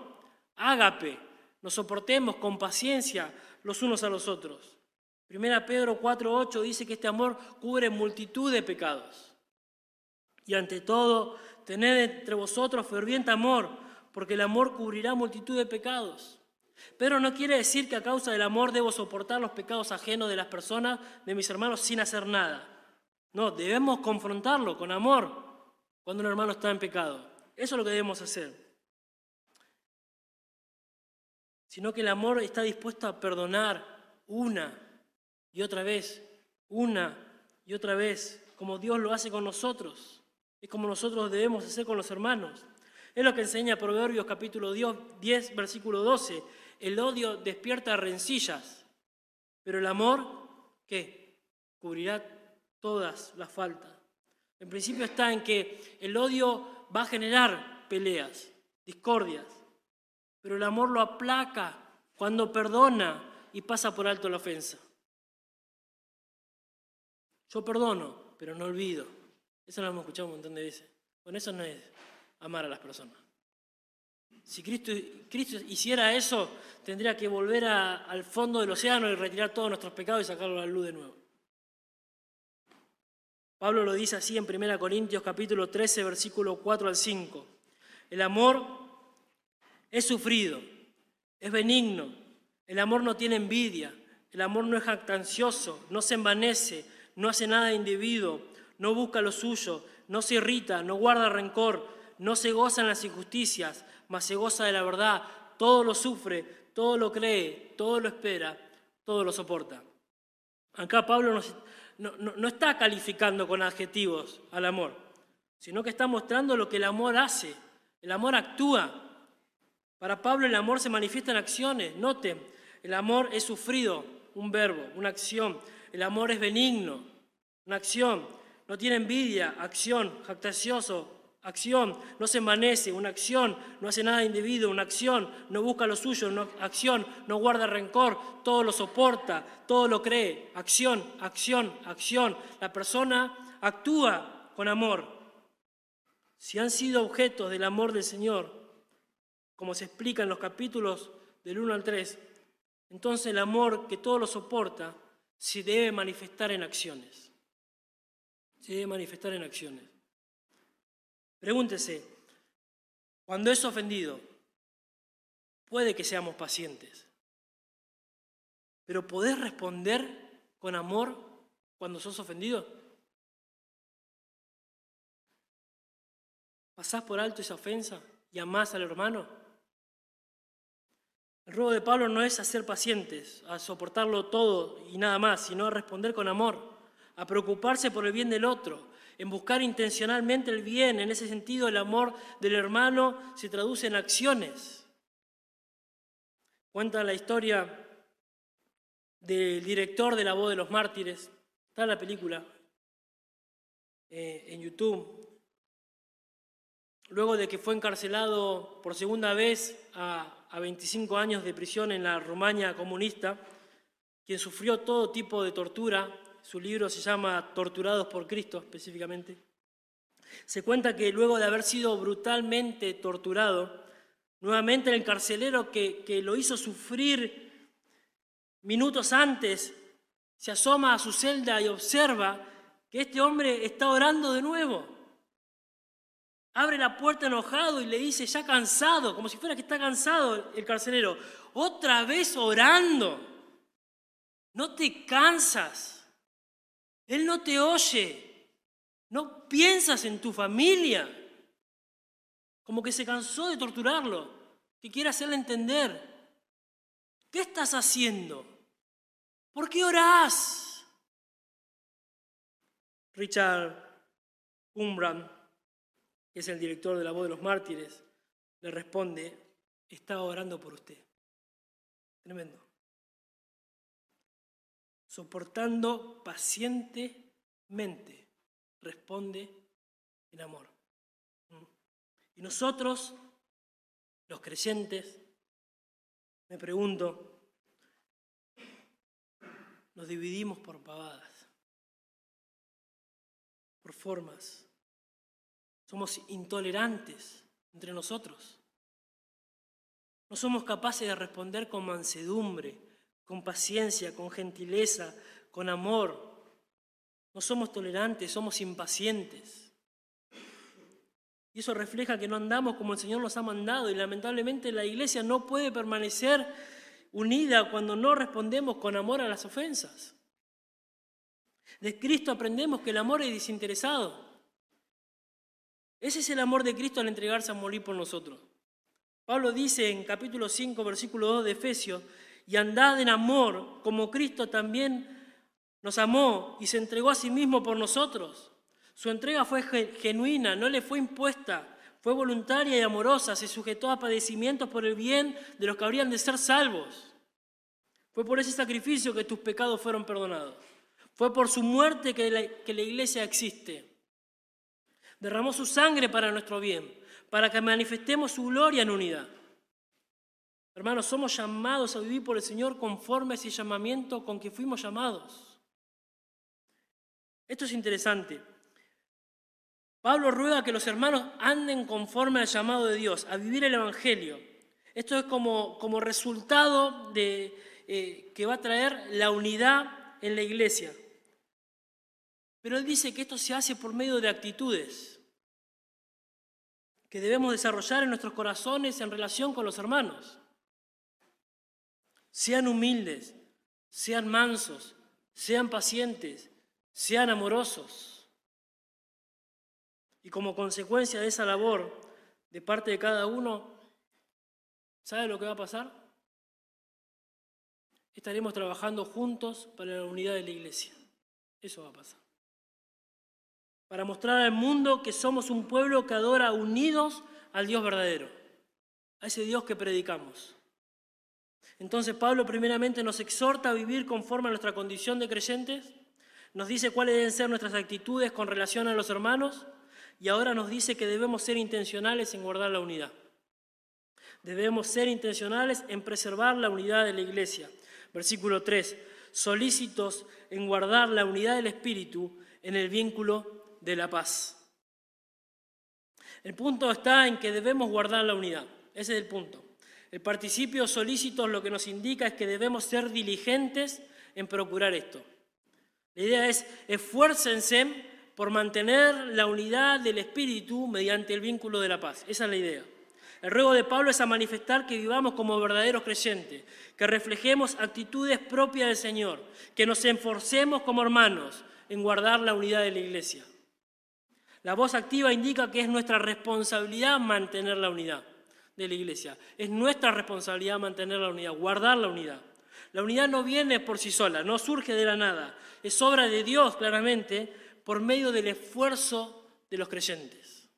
ágape, nos soportemos con paciencia los unos a los otros. Primera Pedro 4.8 dice que este amor cubre multitud de pecados. Y ante todo, tened entre vosotros ferviente amor, porque el amor cubrirá multitud de pecados. Pero no quiere decir que a causa del amor debo soportar los pecados ajenos de las personas, de mis hermanos, sin hacer nada. No, debemos confrontarlo con amor cuando un hermano está en pecado. Eso es lo que debemos hacer. Sino que el amor está dispuesto a perdonar una y otra vez, una y otra vez, como Dios lo hace con nosotros. Es como nosotros debemos hacer con los hermanos. Es lo que enseña Proverbios capítulo 10, versículo 12 el odio despierta rencillas, pero el amor, ¿qué? Cubrirá todas las faltas. En principio está en que el odio va a generar peleas, discordias, pero el amor lo aplaca cuando perdona y pasa por alto la ofensa. Yo perdono, pero no olvido. Eso lo hemos escuchado un montón de veces. Con eso no es amar a las personas. Si Cristo, hiciera eso, tendría que volver al fondo del océano y retirar todos nuestros pecados y sacarlo a la luz de nuevo. Pablo lo dice así en 1 Corintios capítulo 13, versículo 4 al 5. El amor es sufrido, es benigno, el amor no tiene envidia, el amor no es jactancioso, no se envanece, no hace nada de individuo, no busca lo suyo, no se irrita, no guarda rencor, no se goza en las injusticias, mas se goza de la verdad, todo lo sufre, todo lo cree, todo lo espera, todo lo soporta. Acá Pablo no, está calificando con adjetivos al amor, sino que está mostrando lo que el amor hace. El amor actúa. Para Pablo el amor se manifiesta en acciones. Noten, el amor es sufrido, un verbo, una acción. El amor es benigno, una acción. No tiene envidia, acción, jactacioso, acción, no se envanece, una acción, no hace nada individuo, una acción, no busca lo suyo, una acción, no guarda rencor, todo lo soporta, todo lo cree, acción, acción, acción. La persona actúa con amor. Si han sido objetos del amor del Señor, como se explica en los capítulos del 1 al 3, entonces el amor que todo lo soporta se debe manifestar en acciones. Se debe manifestar en acciones. Pregúntese, cuando es ofendido, puede que seamos pacientes, pero ¿podés responder con amor cuando sos ofendido? ¿Pasás por alto esa ofensa y amás al hermano? El ruego de Pablo no es hacer pacientes, a soportarlo todo y nada más, sino a responder con amor, a preocuparse por el bien del otro, en buscar intencionalmente el bien. En ese sentido, el amor del hermano se traduce en acciones. Cuenta la historia del director de La Voz de los Mártires. Está la película eh, en YouTube. Luego de que fue encarcelado por segunda vez a, a 25 años de prisión en la Rumania comunista, quien sufrió todo tipo de tortura, su libro se llama Torturados por Cristo específicamente. Se cuenta que luego de haber sido brutalmente torturado, nuevamente el carcelero que, que lo hizo sufrir minutos antes se asoma a su celda y observa que este hombre está orando de nuevo. Abre la puerta enojado y le dice, ya cansado, como si fuera que está cansado el carcelero, otra vez orando. No te cansas. Él no te oye. No piensas en tu familia. Como que se cansó de torturarlo, que quiere hacerle entender. ¿Qué estás haciendo? ¿Por qué orás? Richard Umbram que es el director de la voz de los mártires, le responde, estaba orando por usted. Tremendo. Soportando pacientemente, responde en amor. Y nosotros, los creyentes, me pregunto, nos dividimos por pavadas, por formas, somos intolerantes entre nosotros. No somos capaces de responder con mansedumbre, con paciencia, con gentileza, con amor. No somos tolerantes, somos impacientes. Y eso refleja que no andamos como el Señor nos ha mandado y lamentablemente la iglesia no puede permanecer unida cuando no respondemos con amor a las ofensas. De Cristo aprendemos que el amor es desinteresado. Ese es el amor de Cristo al entregarse a morir por nosotros. Pablo dice en capítulo 5, versículo 2 de Efesios, y andad en amor como Cristo también nos amó y se entregó a sí mismo por nosotros. Su entrega fue genuina, no le fue impuesta, fue voluntaria y amorosa, se sujetó a padecimientos por el bien de los que habrían de ser salvos. Fue por ese sacrificio que tus pecados fueron perdonados. Fue por su muerte que la, que la iglesia existe derramó su sangre para nuestro bien, para que manifestemos su gloria en unidad. Hermanos, somos llamados a vivir por el Señor conforme a ese llamamiento con que fuimos llamados. Esto es interesante. Pablo ruega que los hermanos anden conforme al llamado de Dios, a vivir el Evangelio. Esto es como, como resultado de, eh, que va a traer la unidad en la iglesia. Pero él dice que esto se hace por medio de actitudes que debemos desarrollar en nuestros corazones en relación con los hermanos. Sean humildes, sean mansos, sean pacientes, sean amorosos. Y como consecuencia de esa labor de parte de cada uno, ¿sabe lo que va a pasar? Estaremos trabajando juntos para la unidad de la iglesia. Eso va a pasar para mostrar al mundo que somos un pueblo que adora unidos al Dios verdadero, a ese Dios que predicamos. Entonces Pablo primeramente nos exhorta a vivir conforme a nuestra condición de creyentes, nos dice cuáles deben ser nuestras actitudes con relación a los hermanos y ahora nos dice que debemos ser intencionales en guardar la unidad. Debemos ser intencionales en preservar la unidad de la iglesia. Versículo 3, solícitos en guardar la unidad del Espíritu en el vínculo de la paz. El punto está en que debemos guardar la unidad. Ese es el punto. El participio solícito lo que nos indica es que debemos ser diligentes en procurar esto. La idea es esfuércense por mantener la unidad del espíritu mediante el vínculo de la paz. Esa es la idea. El ruego de Pablo es a manifestar que vivamos como verdaderos creyentes, que reflejemos actitudes propias del Señor, que nos esforcemos como hermanos en guardar la unidad de la iglesia. La voz activa indica que es nuestra responsabilidad mantener la unidad de la iglesia. Es nuestra responsabilidad mantener la unidad, guardar la unidad. La unidad no viene por sí sola, no surge de la nada. Es obra de Dios, claramente, por medio del esfuerzo de los creyentes.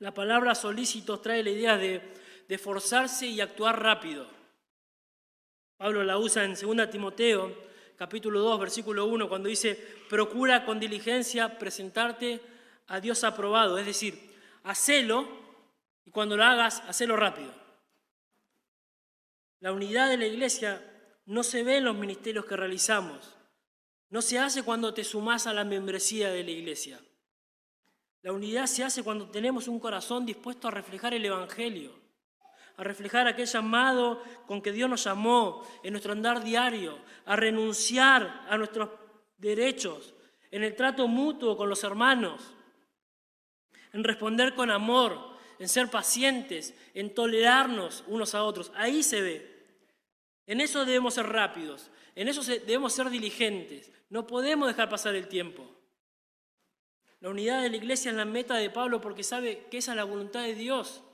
La palabra solícitos trae la idea de, de forzarse y actuar rápido. Pablo la usa en 2 Timoteo capítulo 2, versículo 1, cuando dice, procura con diligencia presentarte a Dios aprobado, es decir, hacelo y cuando lo hagas, hacelo rápido. La unidad de la iglesia no se ve en los ministerios que realizamos, no se hace cuando te sumas a la membresía de la iglesia. La unidad se hace cuando tenemos un corazón dispuesto a reflejar el Evangelio, a reflejar aquel llamado con que Dios nos llamó en nuestro andar diario, a renunciar a nuestros derechos, en el trato mutuo con los hermanos, en responder con amor, en ser pacientes, en tolerarnos unos a otros. Ahí se ve. En eso debemos ser rápidos, en eso debemos ser diligentes. No podemos dejar pasar el tiempo. La unidad de la iglesia es la meta de Pablo porque sabe que esa es la voluntad de Dios.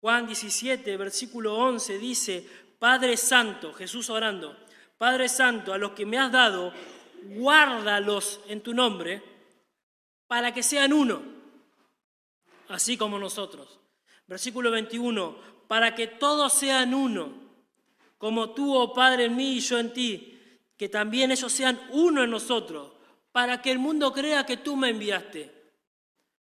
Juan 17, versículo 11 dice, Padre Santo, Jesús orando, Padre Santo, a los que me has dado, guárdalos en tu nombre para que sean uno, así como nosotros. Versículo 21, para que todos sean uno, como tú, oh Padre, en mí y yo en ti, que también ellos sean uno en nosotros, para que el mundo crea que tú me enviaste.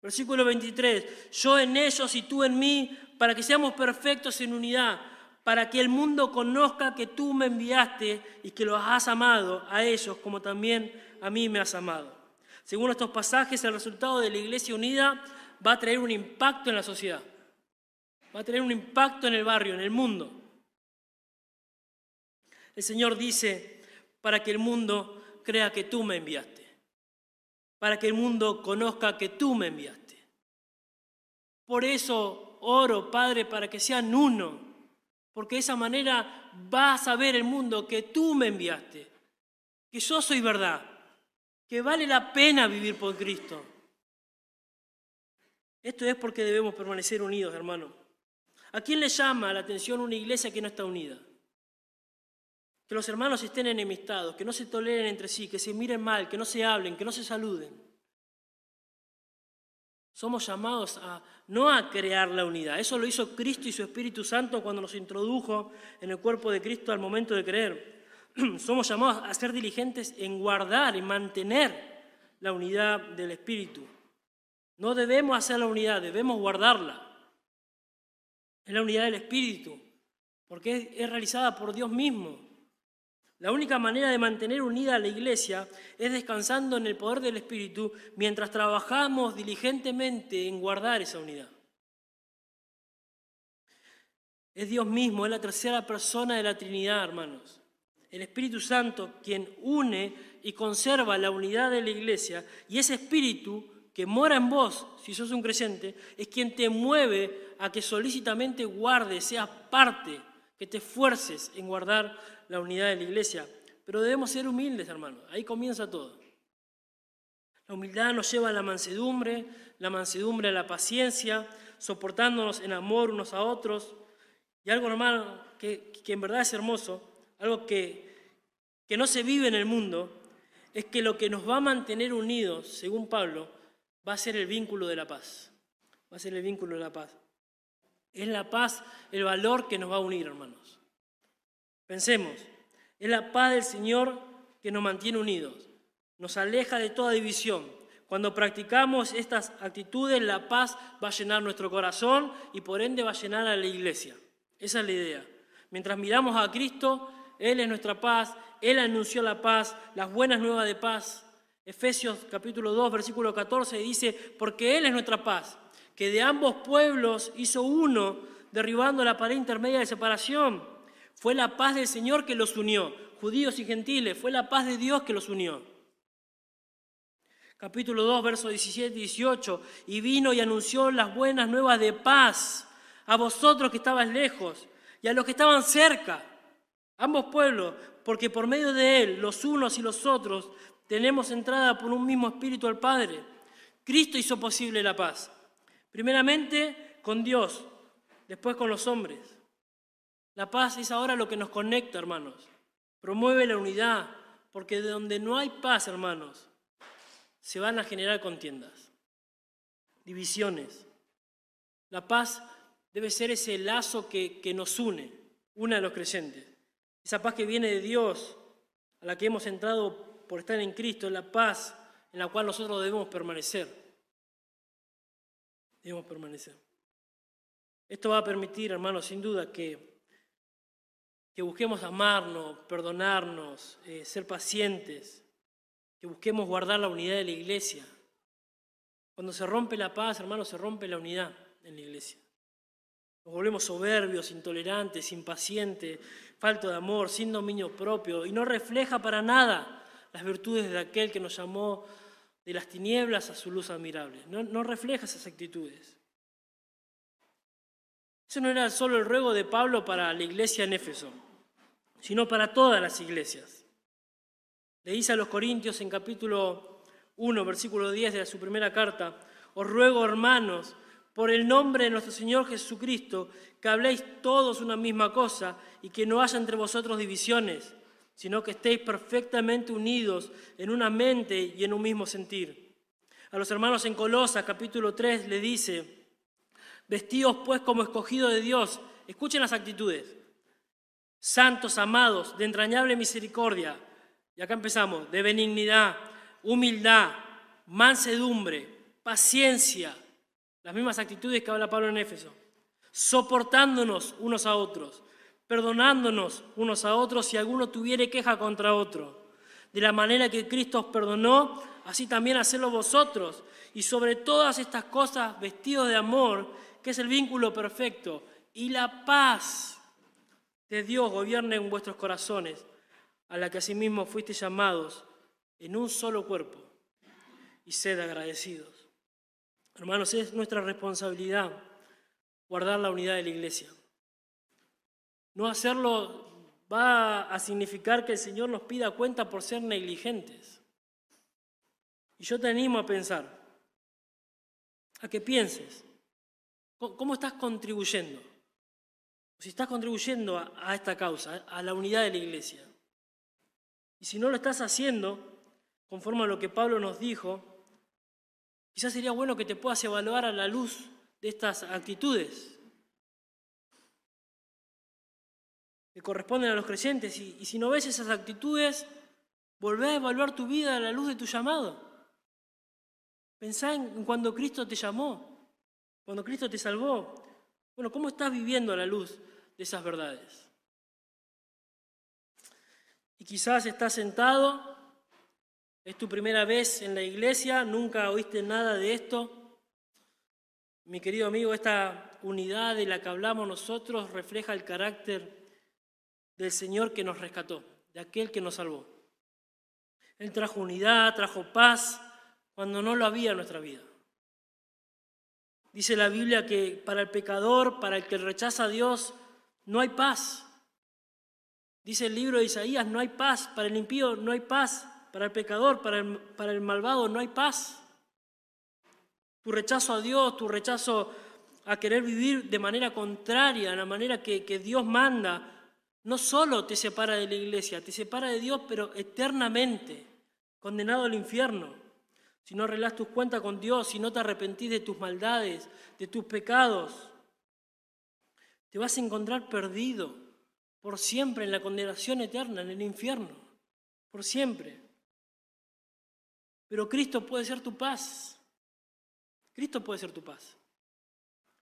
Versículo 23, yo en ellos y tú en mí, para que seamos perfectos en unidad, para que el mundo conozca que tú me enviaste y que los has amado a ellos como también a mí me has amado. Según estos pasajes, el resultado de la iglesia unida va a traer un impacto en la sociedad, va a tener un impacto en el barrio, en el mundo. El Señor dice, para que el mundo crea que tú me enviaste, para que el mundo conozca que tú me enviaste. Por eso oro, Padre, para que sean uno porque de esa manera va a saber el mundo que tú me enviaste, que yo soy verdad, que vale la pena vivir por Cristo. Esto es porque debemos permanecer unidos, hermano. ¿A quién le llama la atención una iglesia que no está unida? Que los hermanos estén enemistados, que no se toleren entre sí, que se miren mal, que no se hablen, que no se saluden. Somos llamados a no a crear la unidad. Eso lo hizo Cristo y su Espíritu Santo cuando nos introdujo en el cuerpo de Cristo al momento de creer. Somos llamados a ser diligentes en guardar y mantener la unidad del Espíritu. No debemos hacer la unidad, debemos guardarla. Es la unidad del Espíritu, porque es realizada por Dios mismo. La única manera de mantener unida la iglesia es descansando en el poder del Espíritu mientras trabajamos diligentemente en guardar esa unidad. Es Dios mismo, es la tercera persona de la Trinidad, hermanos. El Espíritu Santo quien une y conserva la unidad de la iglesia y ese Espíritu que mora en vos, si sos un creyente, es quien te mueve a que solícitamente guardes, seas parte, que te esfuerces en guardar la unidad de la iglesia. Pero debemos ser humildes, hermanos. Ahí comienza todo. La humildad nos lleva a la mansedumbre, la mansedumbre a la paciencia, soportándonos en amor unos a otros. Y algo, hermano, que, que en verdad es hermoso, algo que, que no se vive en el mundo, es que lo que nos va a mantener unidos, según Pablo, va a ser el vínculo de la paz. Va a ser el vínculo de la paz. Es la paz el valor que nos va a unir, hermanos. Pensemos, es la paz del Señor que nos mantiene unidos, nos aleja de toda división. Cuando practicamos estas actitudes, la paz va a llenar nuestro corazón y por ende va a llenar a la iglesia. Esa es la idea. Mientras miramos a Cristo, Él es nuestra paz, Él anunció la paz, las buenas nuevas de paz. Efesios capítulo 2, versículo 14 dice, porque Él es nuestra paz, que de ambos pueblos hizo uno, derribando la pared intermedia de separación fue la paz del Señor que los unió, judíos y gentiles, fue la paz de Dios que los unió. Capítulo 2, versos 17 y 18. Y vino y anunció las buenas nuevas de paz a vosotros que estabais lejos y a los que estaban cerca, ambos pueblos, porque por medio de él, los unos y los otros, tenemos entrada por un mismo espíritu al Padre. Cristo hizo posible la paz. Primeramente con Dios, después con los hombres. La paz es ahora lo que nos conecta, hermanos. Promueve la unidad, porque de donde no hay paz, hermanos, se van a generar contiendas, divisiones. La paz debe ser ese lazo que, que nos une, una a los creyentes. Esa paz que viene de Dios, a la que hemos entrado por estar en Cristo, la paz en la cual nosotros debemos permanecer. Debemos permanecer. Esto va a permitir, hermanos, sin duda, que que busquemos amarnos, perdonarnos, eh, ser pacientes, que busquemos guardar la unidad de la iglesia, Cuando se rompe la paz, hermanos, se rompe la unidad en la iglesia. Nos volvemos soberbios, intolerantes, impacientes, falto de amor, sin dominio propio, y no refleja para nada las virtudes de aquel que nos llamó de las tinieblas a su luz admirable. No, no refleja esas actitudes. Eso no era solo el ruego de Pablo para la iglesia en Éfeso, sino para todas las iglesias. Le dice a los Corintios en capítulo 1, versículo 10 de su primera carta, os ruego hermanos, por el nombre de nuestro Señor Jesucristo, que habléis todos una misma cosa y que no haya entre vosotros divisiones, sino que estéis perfectamente unidos en una mente y en un mismo sentir. A los hermanos en Colosas, capítulo 3, le dice, vestidos pues como escogidos de Dios, escuchen las actitudes, santos, amados, de entrañable misericordia, y acá empezamos, de benignidad, humildad, mansedumbre, paciencia, las mismas actitudes que habla Pablo en Éfeso, soportándonos unos a otros, perdonándonos unos a otros si alguno tuviere queja contra otro. De la manera que Cristo os perdonó, así también hacedlo vosotros. Y sobre todas estas cosas, vestidos de amor, que es el vínculo perfecto, y la paz de Dios gobierne en vuestros corazones, a la que asimismo fuisteis llamados en un solo cuerpo, y sed agradecidos. Hermanos, es nuestra responsabilidad guardar la unidad de la iglesia. No hacerlo va a significar que el Señor nos pida cuenta por ser negligentes. Y yo te animo a pensar, a que pienses, ¿cómo estás contribuyendo? Si estás contribuyendo a, esta causa, a la unidad de la iglesia. Y si no lo estás haciendo, conforme a lo que Pablo nos dijo, Quizás sería bueno que te puedas evaluar a la luz de estas actitudes que corresponden a los creyentes. Y, si no ves esas actitudes, volvé a evaluar tu vida a la luz de tu llamado. Pensá en cuando Cristo te llamó, cuando Cristo te salvó. Bueno, ¿cómo estás viviendo a la luz de esas verdades? Y quizás estás sentado es tu primera vez en la iglesia, nunca oíste nada de esto. Mi querido amigo, esta unidad de la que hablamos nosotros refleja el carácter del Señor que nos rescató, de aquel que nos salvó. Él trajo unidad, trajo paz cuando no lo había en nuestra vida. Dice la Biblia que para el pecador, para el que rechaza a Dios, no hay paz. Dice el libro de Isaías, no hay paz. Para el impío no hay paz. Para el pecador, para el, para el malvado no hay paz. Tu rechazo a Dios, tu rechazo a querer vivir de manera contraria, a la manera que, que Dios manda, no solo te separa de la iglesia, te separa de Dios, pero eternamente, condenado al infierno. Si no arreglas tus cuentas con Dios, si no te arrepentís de tus maldades, de tus pecados, te vas a encontrar perdido por siempre en la condenación eterna, en el infierno, por siempre. Pero Cristo puede ser tu paz. Cristo puede ser tu paz.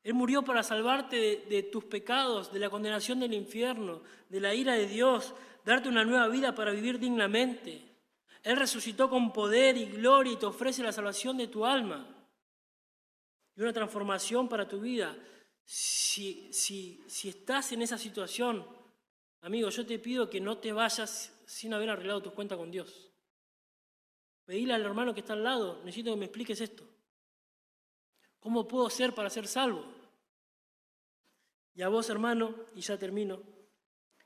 Él murió para salvarte de, tus pecados, de la condenación del infierno, de la ira de Dios, darte una nueva vida para vivir dignamente. Él resucitó con poder y gloria y te ofrece la salvación de tu alma y una transformación para tu vida. Si, si, si estás en esa situación, amigo, yo te pido que no te vayas sin haber arreglado tus cuentas con Dios. Pedile al hermano que está al lado, necesito que me expliques esto. ¿Cómo puedo ser para ser salvo? Y a vos, hermano, y ya termino,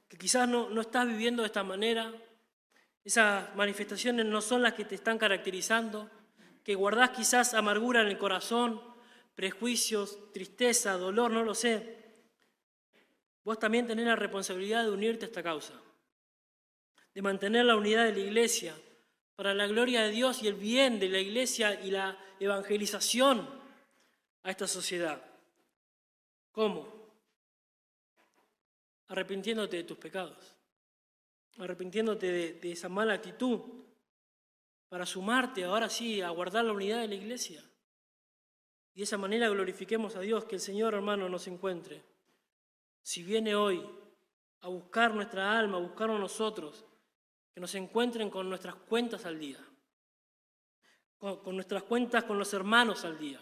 que quizás no, no estás viviendo de esta manera, esas manifestaciones no son las que te están caracterizando, que guardás quizás amargura en el corazón, prejuicios, tristeza, dolor, no lo sé. Vos también tenés la responsabilidad de unirte a esta causa, de mantener la unidad de la iglesia, para la gloria de Dios y el bien de la iglesia y la evangelización a esta sociedad. ¿Cómo? Arrepintiéndote de tus pecados, arrepintiéndote de, esa mala actitud, para sumarte ahora sí a guardar la unidad de la iglesia. Y de esa manera glorifiquemos a Dios, que el Señor hermano nos encuentre. Si viene hoy a buscar nuestra alma, a buscarnos nosotros, que nos encuentren con nuestras cuentas al día. con nuestras cuentas con los hermanos al día,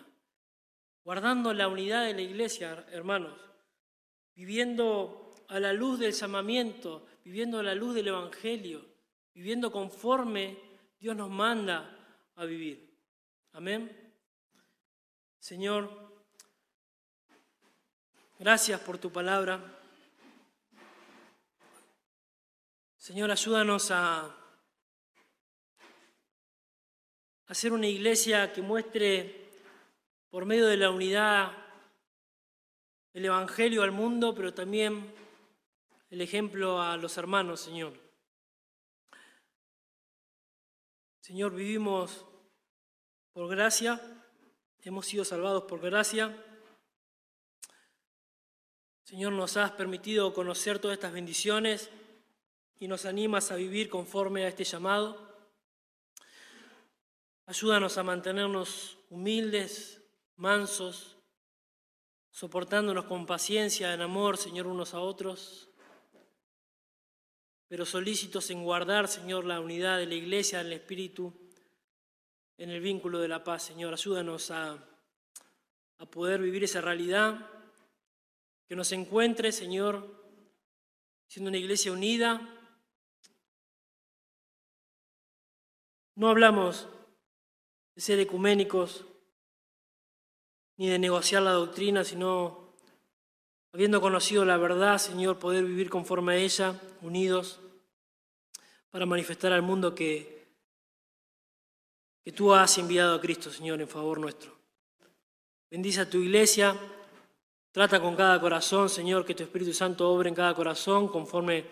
guardando la unidad de la iglesia, hermanos, viviendo a la luz del llamamiento, viviendo a la luz del Evangelio, viviendo conforme Dios nos manda a vivir. Amén. Señor, gracias por tu palabra. Señor, ayúdanos a hacer una iglesia que muestre por medio de la unidad el Evangelio al mundo, pero también el ejemplo a los hermanos, Señor. Señor, vivimos por gracia, hemos sido salvados por gracia. Señor, nos has permitido conocer todas estas bendiciones y nos animas a vivir conforme a este llamado. Ayúdanos a mantenernos humildes, mansos, soportándonos con paciencia, en amor, Señor, unos a otros, pero solícitos en guardar, Señor, la unidad de la iglesia, el Espíritu, en el vínculo de la paz, Señor. Ayúdanos a, a poder vivir esa realidad, que nos encuentre, Señor, siendo una iglesia unida. No hablamos de ser ecuménicos, ni de negociar la doctrina, sino, habiendo conocido la verdad, Señor, poder vivir conforme a ella, unidos, para manifestar al mundo que, que tú has enviado a Cristo, Señor, en favor nuestro. Bendice a tu iglesia, trata con cada corazón, Señor, que tu Espíritu Santo obre en cada corazón conforme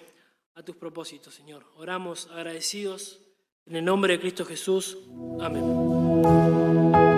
a tus propósitos, Señor. Oramos agradecidos en el nombre de Cristo Jesús. Amén.